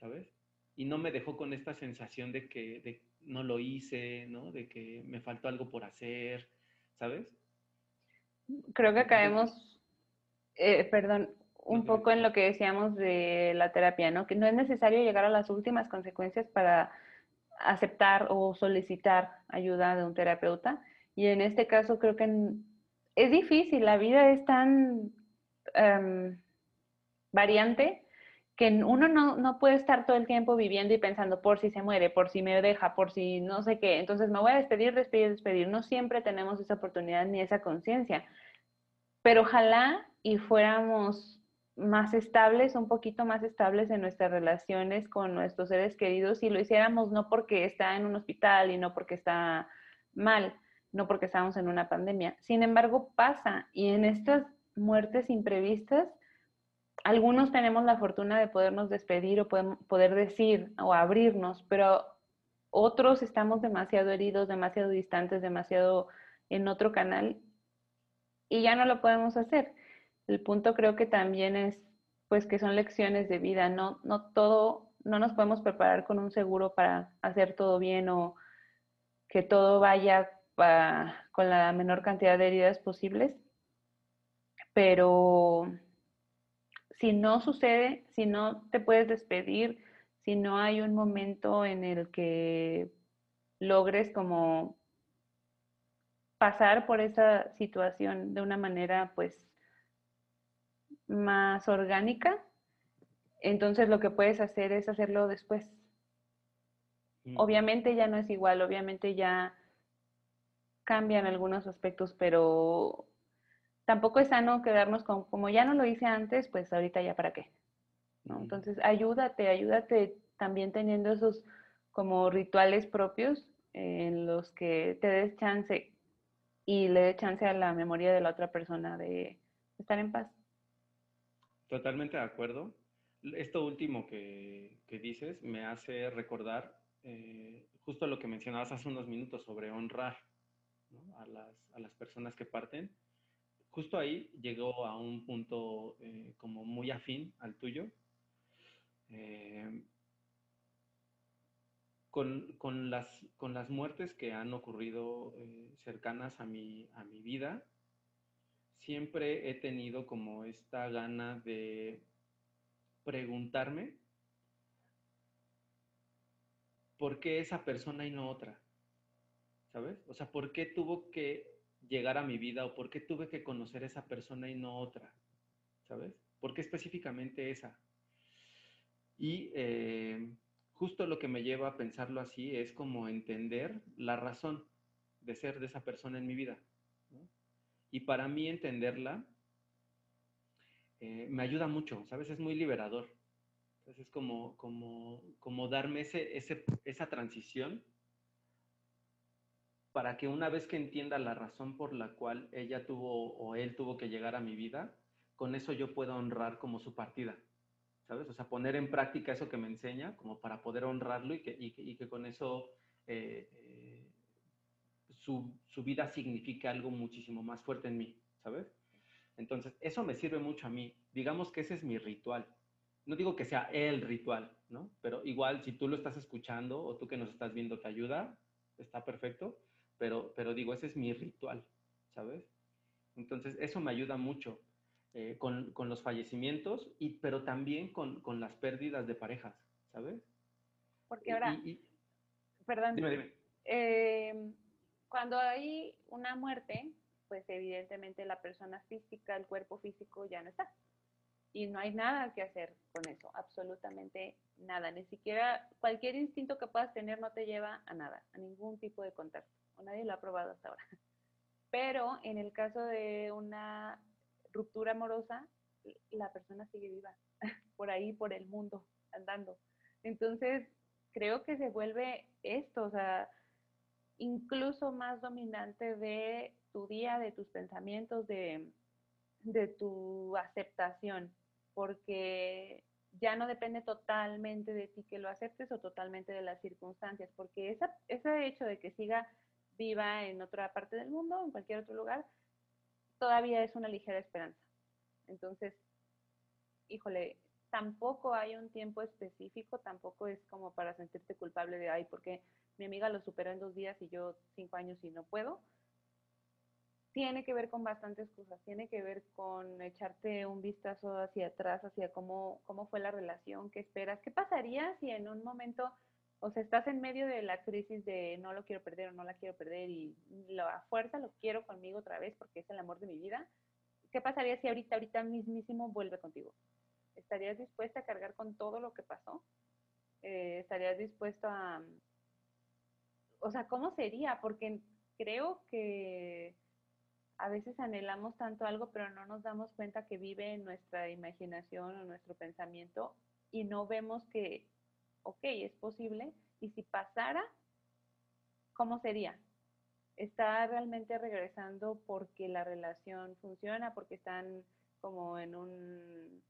Speaker 1: ¿sabes? y no me dejó con esta sensación de que no lo hice, ¿no? De que me faltó algo por hacer, ¿sabes?
Speaker 2: Creo que caemos, eh, perdón, un poco en lo que decíamos de la terapia, ¿no? Que no es necesario llegar a las últimas consecuencias para aceptar o solicitar ayuda de un terapeuta. Y en este caso creo que es difícil, la vida es tan em, variante que uno no, no, puede estar todo el tiempo viviendo y pensando por si se muere, por si me deja, por si no sé qué. Entonces me voy a despedir, despedir, despedir. No siempre tenemos esa oportunidad ni esa conciencia. Pero ojalá y fuéramos más estables, un poquito más estables en nuestras relaciones con nuestros seres queridos y lo hiciéramos no porque está en un hospital y no porque está mal, no porque estamos en una pandemia. Sin embargo, pasa y en estas muertes imprevistas algunos tenemos la fortuna de podernos despedir o poder decir o abrirnos, pero otros estamos demasiado heridos, demasiado distantes, demasiado en otro canal y ya no lo podemos hacer. El punto creo que también es pues que son lecciones de vida, no, no todo, no nos podemos preparar con un seguro para hacer todo bien o que todo vaya con la menor cantidad de heridas posibles, pero si no sucede, si no te puedes despedir, si no hay un momento en el que logres como pasar por esa situación de una manera pues más orgánica, entonces lo que puedes hacer es hacerlo después. Mm. Obviamente ya no es igual, obviamente ya cambian algunos aspectos, pero tampoco es sano quedarnos con, como ya no lo hice antes, pues ahorita ya para qué. ¿no? Entonces, ayúdate, ayúdate también teniendo esos como rituales propios en los que te des chance y le des chance a la memoria de la otra persona de estar en paz.
Speaker 1: Totalmente de acuerdo. Esto último que, dices me hace recordar eh, justo lo que mencionabas hace unos minutos sobre honrar a, las, personas que parten. Justo ahí llegó a un punto eh, como muy afín al tuyo. Eh, con, las, con las muertes que han ocurrido eh, cercanas a mi, a mi vida, siempre he tenido como esta gana de preguntarme por qué esa persona y no otra. ¿Sabes? O sea, ¿por qué tuvo que llegar a mi vida o por qué tuve que conocer esa persona y no otra? ¿Sabes? ¿Por qué específicamente esa? Y eh, justo lo que me lleva a pensarlo así es como entender la razón de ser de esa persona en mi vida. Y para mí entenderla eh, me ayuda mucho, ¿sabes? Es muy liberador. Entonces es como, como, como darme ese, esa transición para que una vez que entienda la razón por la cual ella tuvo o él tuvo que llegar a mi vida, con eso yo pueda honrar como su partida. ¿sabes? O sea, poner en práctica eso que me enseña como para poder honrarlo y que, con eso eh, eh, su, su, vida signifique algo muchísimo más fuerte en mí, ¿sabes? Entonces, eso me sirve mucho a mí. Digamos que ese es mi ritual. No digo que sea el ritual, ¿no? Pero igual, si tú lo estás escuchando o tú que nos estás viendo te ayuda, está perfecto, pero, pero digo, ese es mi ritual, ¿sabes? Entonces, eso me ayuda mucho. Eh, con, con, los fallecimientos, y, pero también con, con, las pérdidas de parejas, ¿sabes?
Speaker 2: Porque ahora, perdón, em, cuando hay una muerte, pues evidentemente la persona física, el cuerpo físico ya no está. Y no hay nada que hacer con eso, absolutamente nada. Ni siquiera cualquier instinto que puedas tener no te lleva a nada, a ningún tipo de contacto. O nadie lo ha probado hasta ahora. Pero en el caso de una ruptura amorosa, la persona sigue viva, por ahí, por el mundo, andando. Entonces, creo que se vuelve esto, o sea, incluso más dominante de tu día, de tus pensamientos, de, de tu aceptación, porque ya no depende totalmente de ti que lo aceptes o totalmente de las circunstancias, porque esa, ese hecho de que siga viva en otra parte del mundo, en cualquier otro lugar, todavía es una ligera esperanza. Entonces, híjole, tampoco hay un tiempo específico, tampoco es como para sentirte culpable de, ay, porque mi amiga lo superó en dos días y yo cinco años y no puedo. Tiene que ver con bastantes cosas, tiene que ver con echarte un vistazo hacia atrás, hacia cómo, cómo fue la relación, qué esperas, qué pasaría si en un momento o sea, estás en medio de la crisis de no lo quiero perder o no la quiero perder y la fuerza lo quiero conmigo otra vez porque es el amor de mi vida. ¿Qué pasaría si ahorita, ahorita mismísimo vuelve contigo? ¿Estarías dispuesta a cargar con todo lo que pasó? Eh, ¿Estarías dispuesto a... O sea, ¿cómo sería? Porque creo que a veces anhelamos tanto algo, pero no nos damos cuenta que vive en nuestra imaginación o nuestro pensamiento y no vemos que ok, es posible, y si pasara, ¿cómo sería? ¿Está realmente regresando porque la relación funciona, porque están como en un,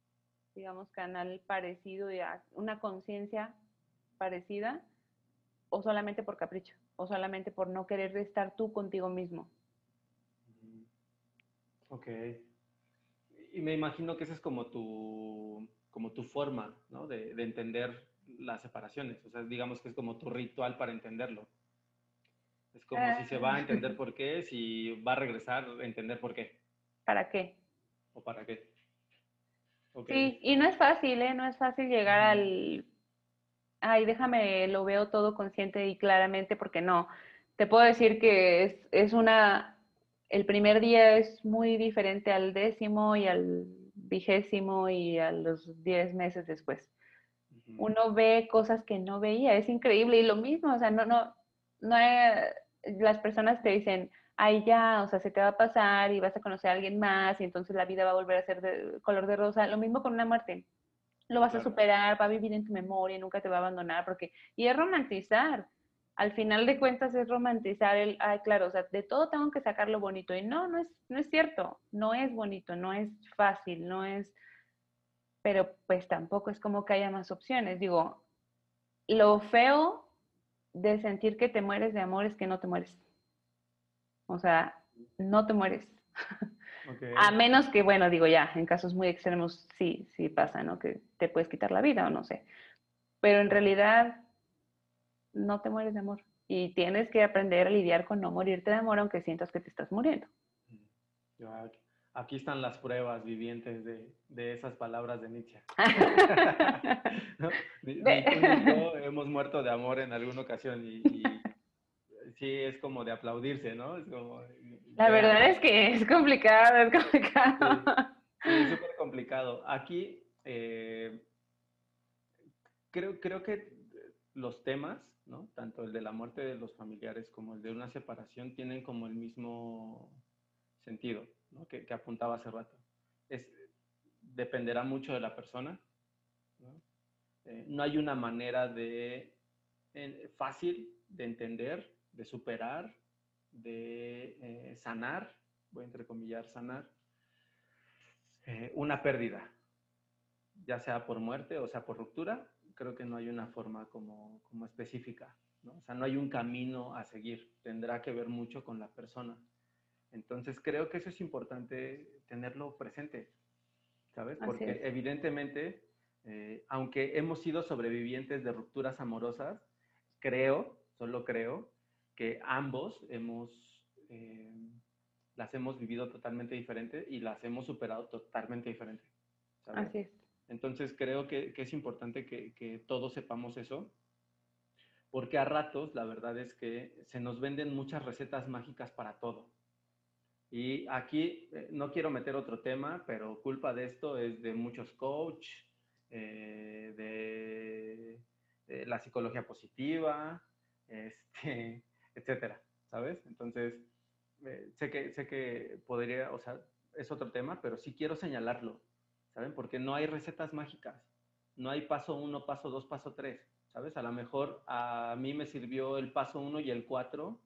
Speaker 2: digamos, canal parecido, una conciencia parecida, o solamente por capricho, o solamente por no querer estar tú contigo mismo?
Speaker 1: Ok. Y me imagino que esa es como tu, como tu forma, ¿no? De entender las separaciones. O sea, digamos que es como tu ritual para entenderlo. Es como si se va a entender por qué, si va a regresar entender por qué.
Speaker 2: ¿Para qué?
Speaker 1: ¿O para qué?
Speaker 2: Sí, y no es fácil, ¿eh? No es fácil llegar al... Ay, déjame, lo veo todo consciente y claramente porque no. Te puedo decir que es, es una... El primer día es muy diferente al décimo y al vigésimo y a los diez meses después uno ve cosas que no veía, es increíble y lo mismo, o sea, no, no, no, las personas te dicen, ay ya, o sea, se te va a pasar y vas a conocer a alguien más y entonces la vida va a volver a ser de color de rosa, lo mismo con una muerte, lo vas a superar, va a vivir en tu memoria, nunca te va a abandonar, porque, y es romantizar. Al final de cuentas es romantizar el, ay, claro, o sea, de todo tengo que sacar lo bonito. Y no, no es, no es cierto, no es bonito, no es fácil, no es, pero pues tampoco es como que haya más opciones. Digo, lo feo de sentir que te mueres de amor es que no te mueres. O sea, no te mueres. A menos que, bueno, digo ya, en casos muy extremos sí, sí pasa, ¿no? Que te puedes quitar la vida o no sé. Pero en realidad no te mueres de amor. Y tienes que aprender a lidiar con no morirte de amor aunque sientas que te estás muriendo.
Speaker 1: Aquí están las pruebas vivientes de, esas palabras de Nietzsche. hemos muerto de amor en alguna ocasión y, sí es como de aplaudirse, ¿no? Es como,
Speaker 2: La verdad es que es complicado, es complicado.
Speaker 1: Sí, es súper complicado. Aquí eh, creo, creo que los temas, ¿no? Tanto el de la muerte de los familiares como el de una separación tienen como el mismo sentido que, apuntaba hace rato. Es, dependerá mucho de la persona. ¿no? Eh, hay una manera de, fácil de entender, de superar, de eh, sanar, voy a entrecomillar sanar, eh, una pérdida, ya sea por muerte o sea por ruptura, creo que no hay una forma como, como específica, ¿no? O sea, no hay un camino a seguir, tendrá que ver mucho con la persona. Entonces creo que eso es importante tenerlo presente, ¿sabes? Porque evidentemente, eh, aunque hemos sido sobrevivientes de rupturas amorosas, creo, solo creo, que ambos hemos, eh, las hemos vivido totalmente diferente y las hemos superado totalmente diferente.
Speaker 2: ¿sabes? Así es.
Speaker 1: Entonces creo que, que es importante que, que todos sepamos eso, porque a ratos la verdad es que se nos venden muchas recetas mágicas para todo. Y aquí eh, no quiero meter otro tema, pero culpa de esto es de muchos coach, eh, de, la psicología positiva, este, etcétera, ¿sabes? Entonces, eh, sé, que, sé que podría, o sea, es otro tema, pero sí quiero señalarlo, ¿saben? Porque no hay recetas mágicas, no hay paso uno, paso dos, paso tres, ¿sabes? A lo mejor a mí me sirvió el paso uno y el cuatro,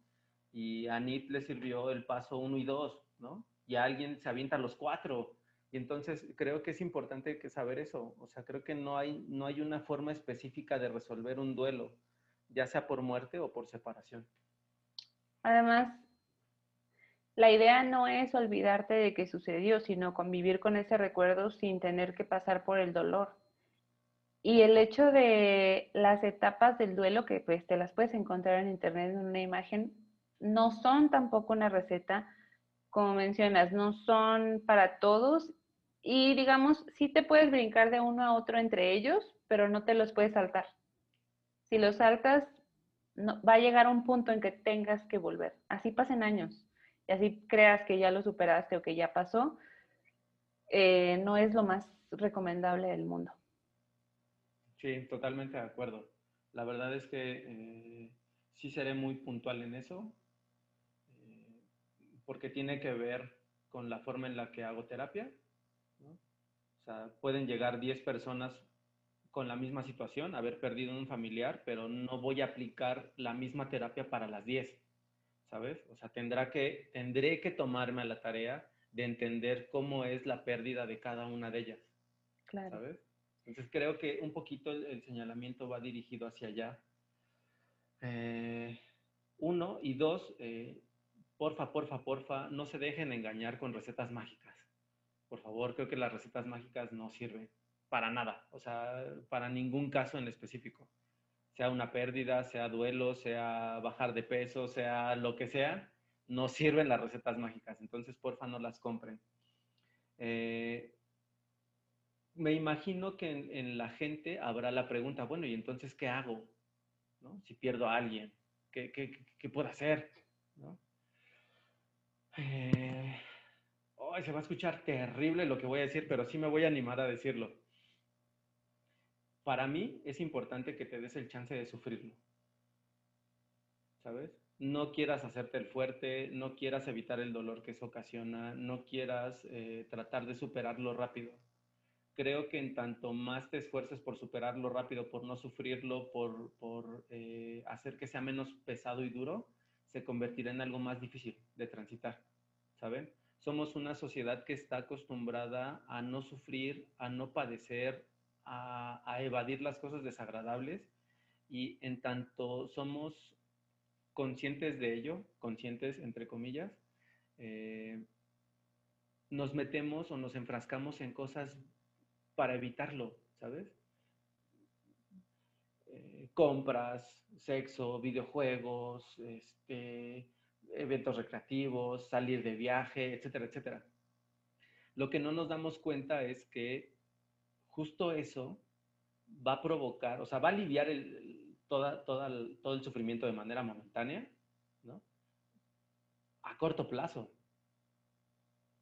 Speaker 1: y a Nip le sirvió el paso uno y dos, ¿no? Y a alguien se avienta los cuatro. Y entonces creo que es importante que saber eso. O sea, creo que no hay, no hay una forma específica de resolver un duelo, ya sea por muerte o por separación.
Speaker 2: Además, la idea no es olvidarte de que sucedió, sino convivir con ese recuerdo sin tener que pasar por el dolor. Y el hecho de las etapas del duelo, que pues te las puedes encontrar en internet en una imagen, no son tampoco una receta, como mencionas, no son para todos y digamos, sí te puedes brincar de uno a otro entre ellos, pero no te los puedes saltar. Si los saltas, no, va a llegar un punto en que tengas que volver. Así pasen años y así creas que ya lo superaste o que ya pasó, eh, no es lo más recomendable del mundo.
Speaker 1: Sí, totalmente de acuerdo. La verdad es que eh, sí seré muy puntual en eso porque tiene que ver con la forma en la que hago terapia. O sea, pueden llegar 10 personas con la misma situación, haber perdido un familiar, pero no voy a aplicar la misma terapia para las 10, ¿sabes? O sea, tendrá que, tendré que tomarme a la tarea de entender cómo es la pérdida de cada una de ellas, claro. ¿sabes? Entonces creo que un poquito el, señalamiento va dirigido hacia allá. Eh, uno, y dos, eh, porfa, porfa, porfa, no se dejen engañar con recetas mágicas. Por favor, creo que las recetas mágicas no sirven para nada, o sea, para ningún caso en específico. Sea una pérdida, sea duelo, sea bajar de peso, sea lo que sea, no sirven las recetas mágicas. Entonces, porfa, no las compren. Eh, me imagino que en, la gente habrá la pregunta, bueno, ¿y entonces qué hago? Si pierdo a alguien, ¿qué, qué, qué puedo hacer? ¿No? Eh, se va a escuchar terrible lo que voy a decir, pero sí me voy a animar a decirlo. Para mí es importante que te des el chance de sufrirlo. ¿Sabes? No quieras hacerte el fuerte, no quieras evitar el dolor que eso ocasiona, no quieras eh, tratar de superarlo rápido. creo que en tanto más te esfuerces por superarlo rápido, por no sufrirlo, por, por eh, hacer que sea menos pesado y duro, se convertirá en algo más difícil de transitar, ¿saben? Somos una sociedad que está acostumbrada a no sufrir, a no padecer, a, a evadir las cosas desagradables y en tanto somos conscientes de ello, conscientes entre comillas, eh, nos metemos o nos enfrascamos en cosas para evitarlo, ¿sabes? Eh, compras, sexo, videojuegos, este, eventos recreativos, salir de viaje, etcétera, etcétera. Lo que no nos damos cuenta es que justo eso va a provocar, o sea, va a aliviar todo el sufrimiento de manera momentánea, ¿no? A corto plazo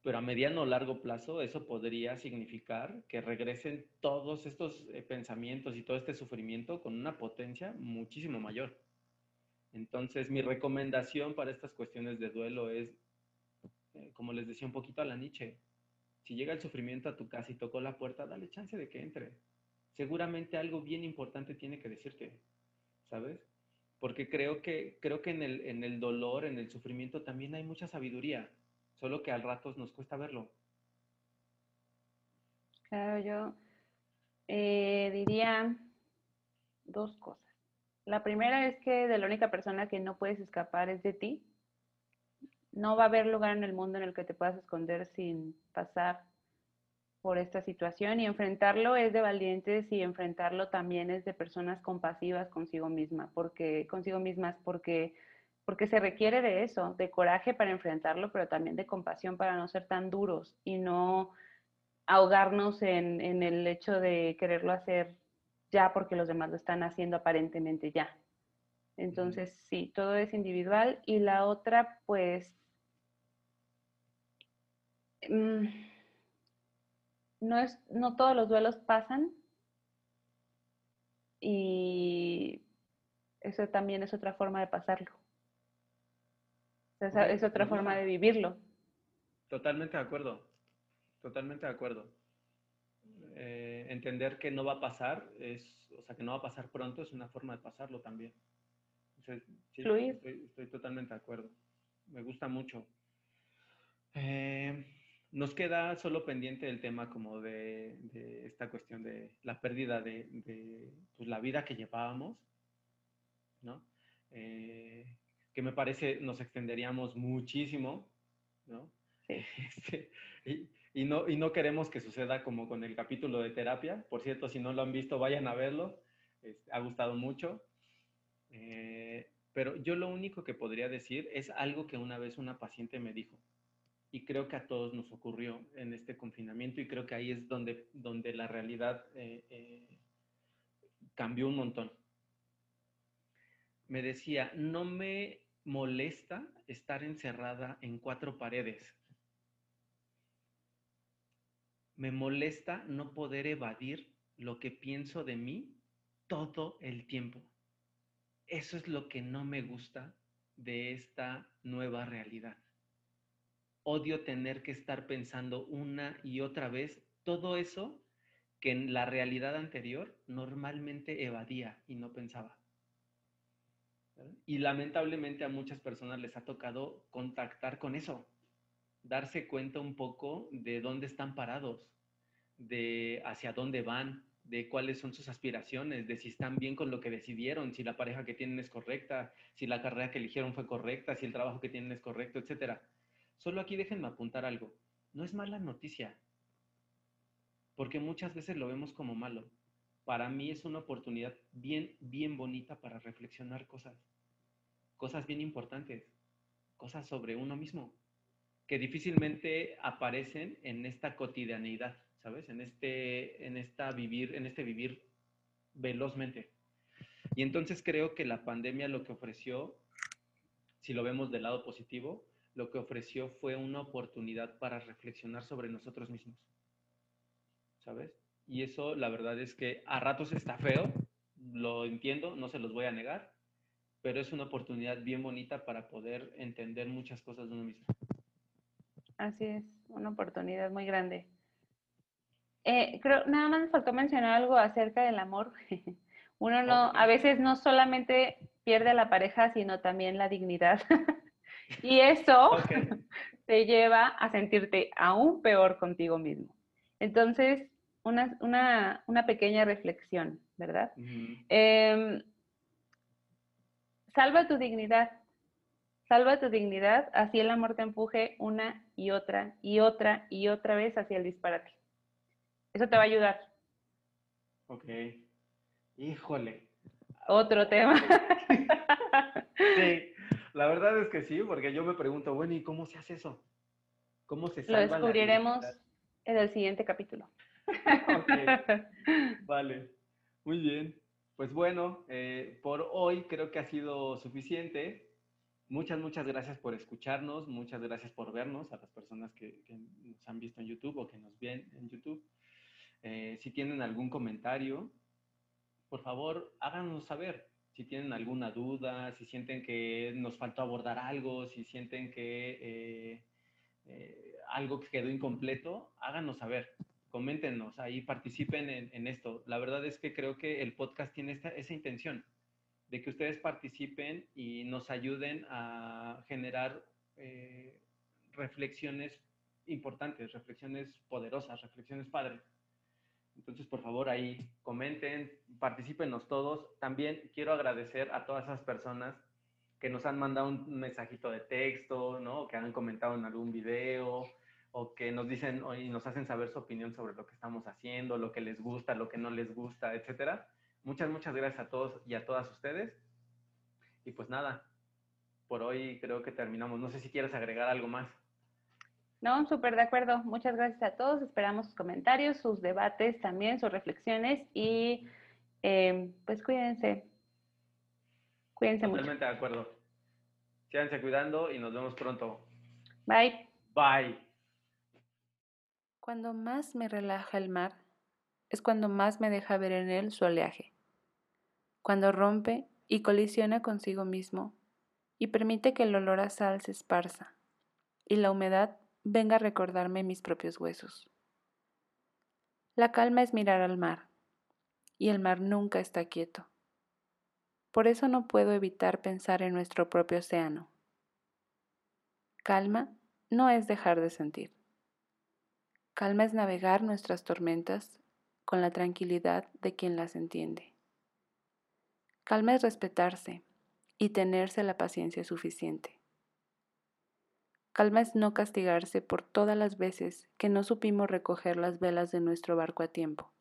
Speaker 1: pero a mediano o largo plazo eso podría significar que regresen todos estos eh, pensamientos y todo este sufrimiento con una potencia muchísimo mayor. Entonces, mi recomendación para estas cuestiones de duelo es, eh, como les decía un poquito a la Nietzsche, si llega el sufrimiento a tu casa y tocó la puerta, dale chance de que entre. Seguramente algo bien importante tiene que decirte, ¿sabes? Porque creo que, creo que en, el, en el dolor, en el sufrimiento también hay mucha sabiduría solo que al rato nos cuesta verlo.
Speaker 2: Claro, yo eh, diría dos cosas. La primera es que de la única persona que no puedes escapar es de ti. No va a haber lugar en el mundo en el que te puedas esconder sin pasar por esta situación y enfrentarlo es de valientes y enfrentarlo también es de personas compasivas consigo misma, porque consigo mismas, porque porque se requiere de eso, de coraje para enfrentarlo, pero también de compasión para no ser tan duros y no ahogarnos en, el hecho de quererlo hacer ya porque los demás lo están haciendo aparentemente ya. Entonces, sí, todo es individual. Y la otra, pues, mm, no, es, no todos los duelos pasan y eso también es otra forma de pasarlo es otra forma de vivirlo.
Speaker 1: Totalmente de acuerdo, totalmente de acuerdo. Eh, entender que no va a pasar, es, o sea, que no va a pasar pronto es una forma de pasarlo también.
Speaker 2: Fluir.
Speaker 1: Estoy, totalmente de acuerdo. Me gusta mucho. Eh, nos queda solo pendiente el tema como de, esta cuestión de la pérdida de, pues, la vida que llevábamos, ¿no? Eh, que me parece nos extenderíamos muchísimo, ¿no? Este, y, no, y no queremos que suceda como con el capítulo de terapia. Por cierto, si no lo han visto, vayan a verlo. ha gustado mucho. Eh, pero yo lo único que podría decir es algo que una vez una paciente me dijo. Y creo que a todos nos ocurrió en este confinamiento y creo que ahí es donde, donde la realidad eh, eh, cambió un montón. Me decía, no me molesta estar encerrada en cuatro paredes. Me molesta no poder evadir lo que pienso de mí todo el tiempo. Eso es lo que no me gusta de esta nueva realidad. Odio tener que estar pensando una y otra vez todo eso que en la realidad anterior normalmente evadía y no pensaba. Y lamentablemente a muchas personas les ha tocado contactar con eso, darse cuenta un poco de dónde están parados, de hacia dónde van, de cuáles son sus aspiraciones, de si están bien con lo que decidieron, si la pareja que tienen es correcta, si la carrera que eligieron fue correcta, si el trabajo que tienen es correcto, etc. Solo aquí déjenme apuntar algo. No es mala noticia, porque muchas veces lo vemos como malo para mí es una oportunidad bien, bien bonita para reflexionar cosas, cosas bien importantes, cosas sobre uno mismo, que difícilmente aparecen en esta cotidianeidad, ¿sabes? En este, en esta vivir, en este vivir velozmente. Y entonces creo que la pandemia lo que ofreció, si lo vemos del lado positivo, lo que ofreció fue una oportunidad para reflexionar sobre nosotros mismos. ¿Sabes? Y eso la verdad es que a ratos está feo, lo entiendo, no se los voy a negar, pero es una oportunidad bien bonita para poder entender muchas cosas de uno mismo.
Speaker 2: Así es, una oportunidad muy grande. Eh, creo, nada más me faltó mencionar algo acerca del amor. Uno no, a veces no solamente pierde a la pareja, sino también la dignidad. y eso te lleva a sentirte aún peor contigo mismo. Entonces, una, una, una pequeña reflexión, ¿verdad? Em, salva tu dignidad. Salva tu dignidad, así el amor te empuje una y otra y otra y otra vez hacia el disparate. Eso te va a ayudar.
Speaker 1: Ok. Híjole.
Speaker 2: Otro tema.
Speaker 1: sí, la verdad es que sí, porque yo me pregunto, bueno, ¿y cómo se hace eso? ¿Cómo se salva
Speaker 2: Lo descubriremos en el siguiente capítulo.
Speaker 1: Vale, muy bien. Pues bueno, eh, por hoy creo que ha sido suficiente. Muchas, muchas gracias por escucharnos, muchas gracias por vernos a las personas que, nos han visto en YouTube o que nos ven en YouTube. Eh, si tienen algún comentario, por favor, háganos saber. Si tienen alguna duda, si sienten que nos faltó abordar algo, si sienten que eh, algo quedó incompleto, háganos saber coméntenos ahí, participen en, esto. La verdad es que creo que el podcast tiene esa intención de que ustedes participen y nos ayuden a generar eh, reflexiones importantes, reflexiones poderosas, reflexiones padres. Entonces, por favor, ahí comenten, participenos todos. También quiero agradecer a todas esas personas que nos han mandado un mensajito de texto, ¿no? Que han comentado en algún video, o que nos dicen y nos hacen saber su opinión sobre lo que estamos haciendo, lo que les gusta, lo que no les gusta, etcétera. Muchas, muchas gracias a todos y a todas ustedes. Y pues nada, por hoy creo que terminamos. No sé si quieres agregar algo más.
Speaker 2: No, súper de acuerdo. Muchas gracias a todos. Esperamos sus comentarios, sus debates también, sus reflexiones y eh, pues cuídense. Cuídense
Speaker 1: mucho. Totalmente de acuerdo. Síganse cuidando y nos vemos pronto.
Speaker 2: Bye.
Speaker 1: Bye.
Speaker 2: Cuando más me relaja el mar, es cuando más me deja ver en él su oleaje. Cuando rompe y colisiona consigo mismo y permite que el olor a sal se esparza y la humedad venga a recordarme mis propios huesos. La calma es mirar al mar, y el mar nunca está quieto. Por eso no puedo evitar pensar en nuestro propio océano. Calma no es dejar de sentir. Calma es navegar nuestras tormentas con la tranquilidad de quien las entiende. Calma es respetarse y tenerse la paciencia suficiente. Calma es no castigarse por todas las veces que no supimos recoger las velas de nuestro barco a tiempo,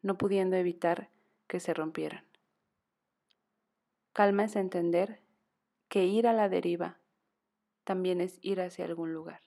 Speaker 2: no pudiendo evitar que se rompieran. Calma es entender que ir a la deriva también es ir hacia algún lugar.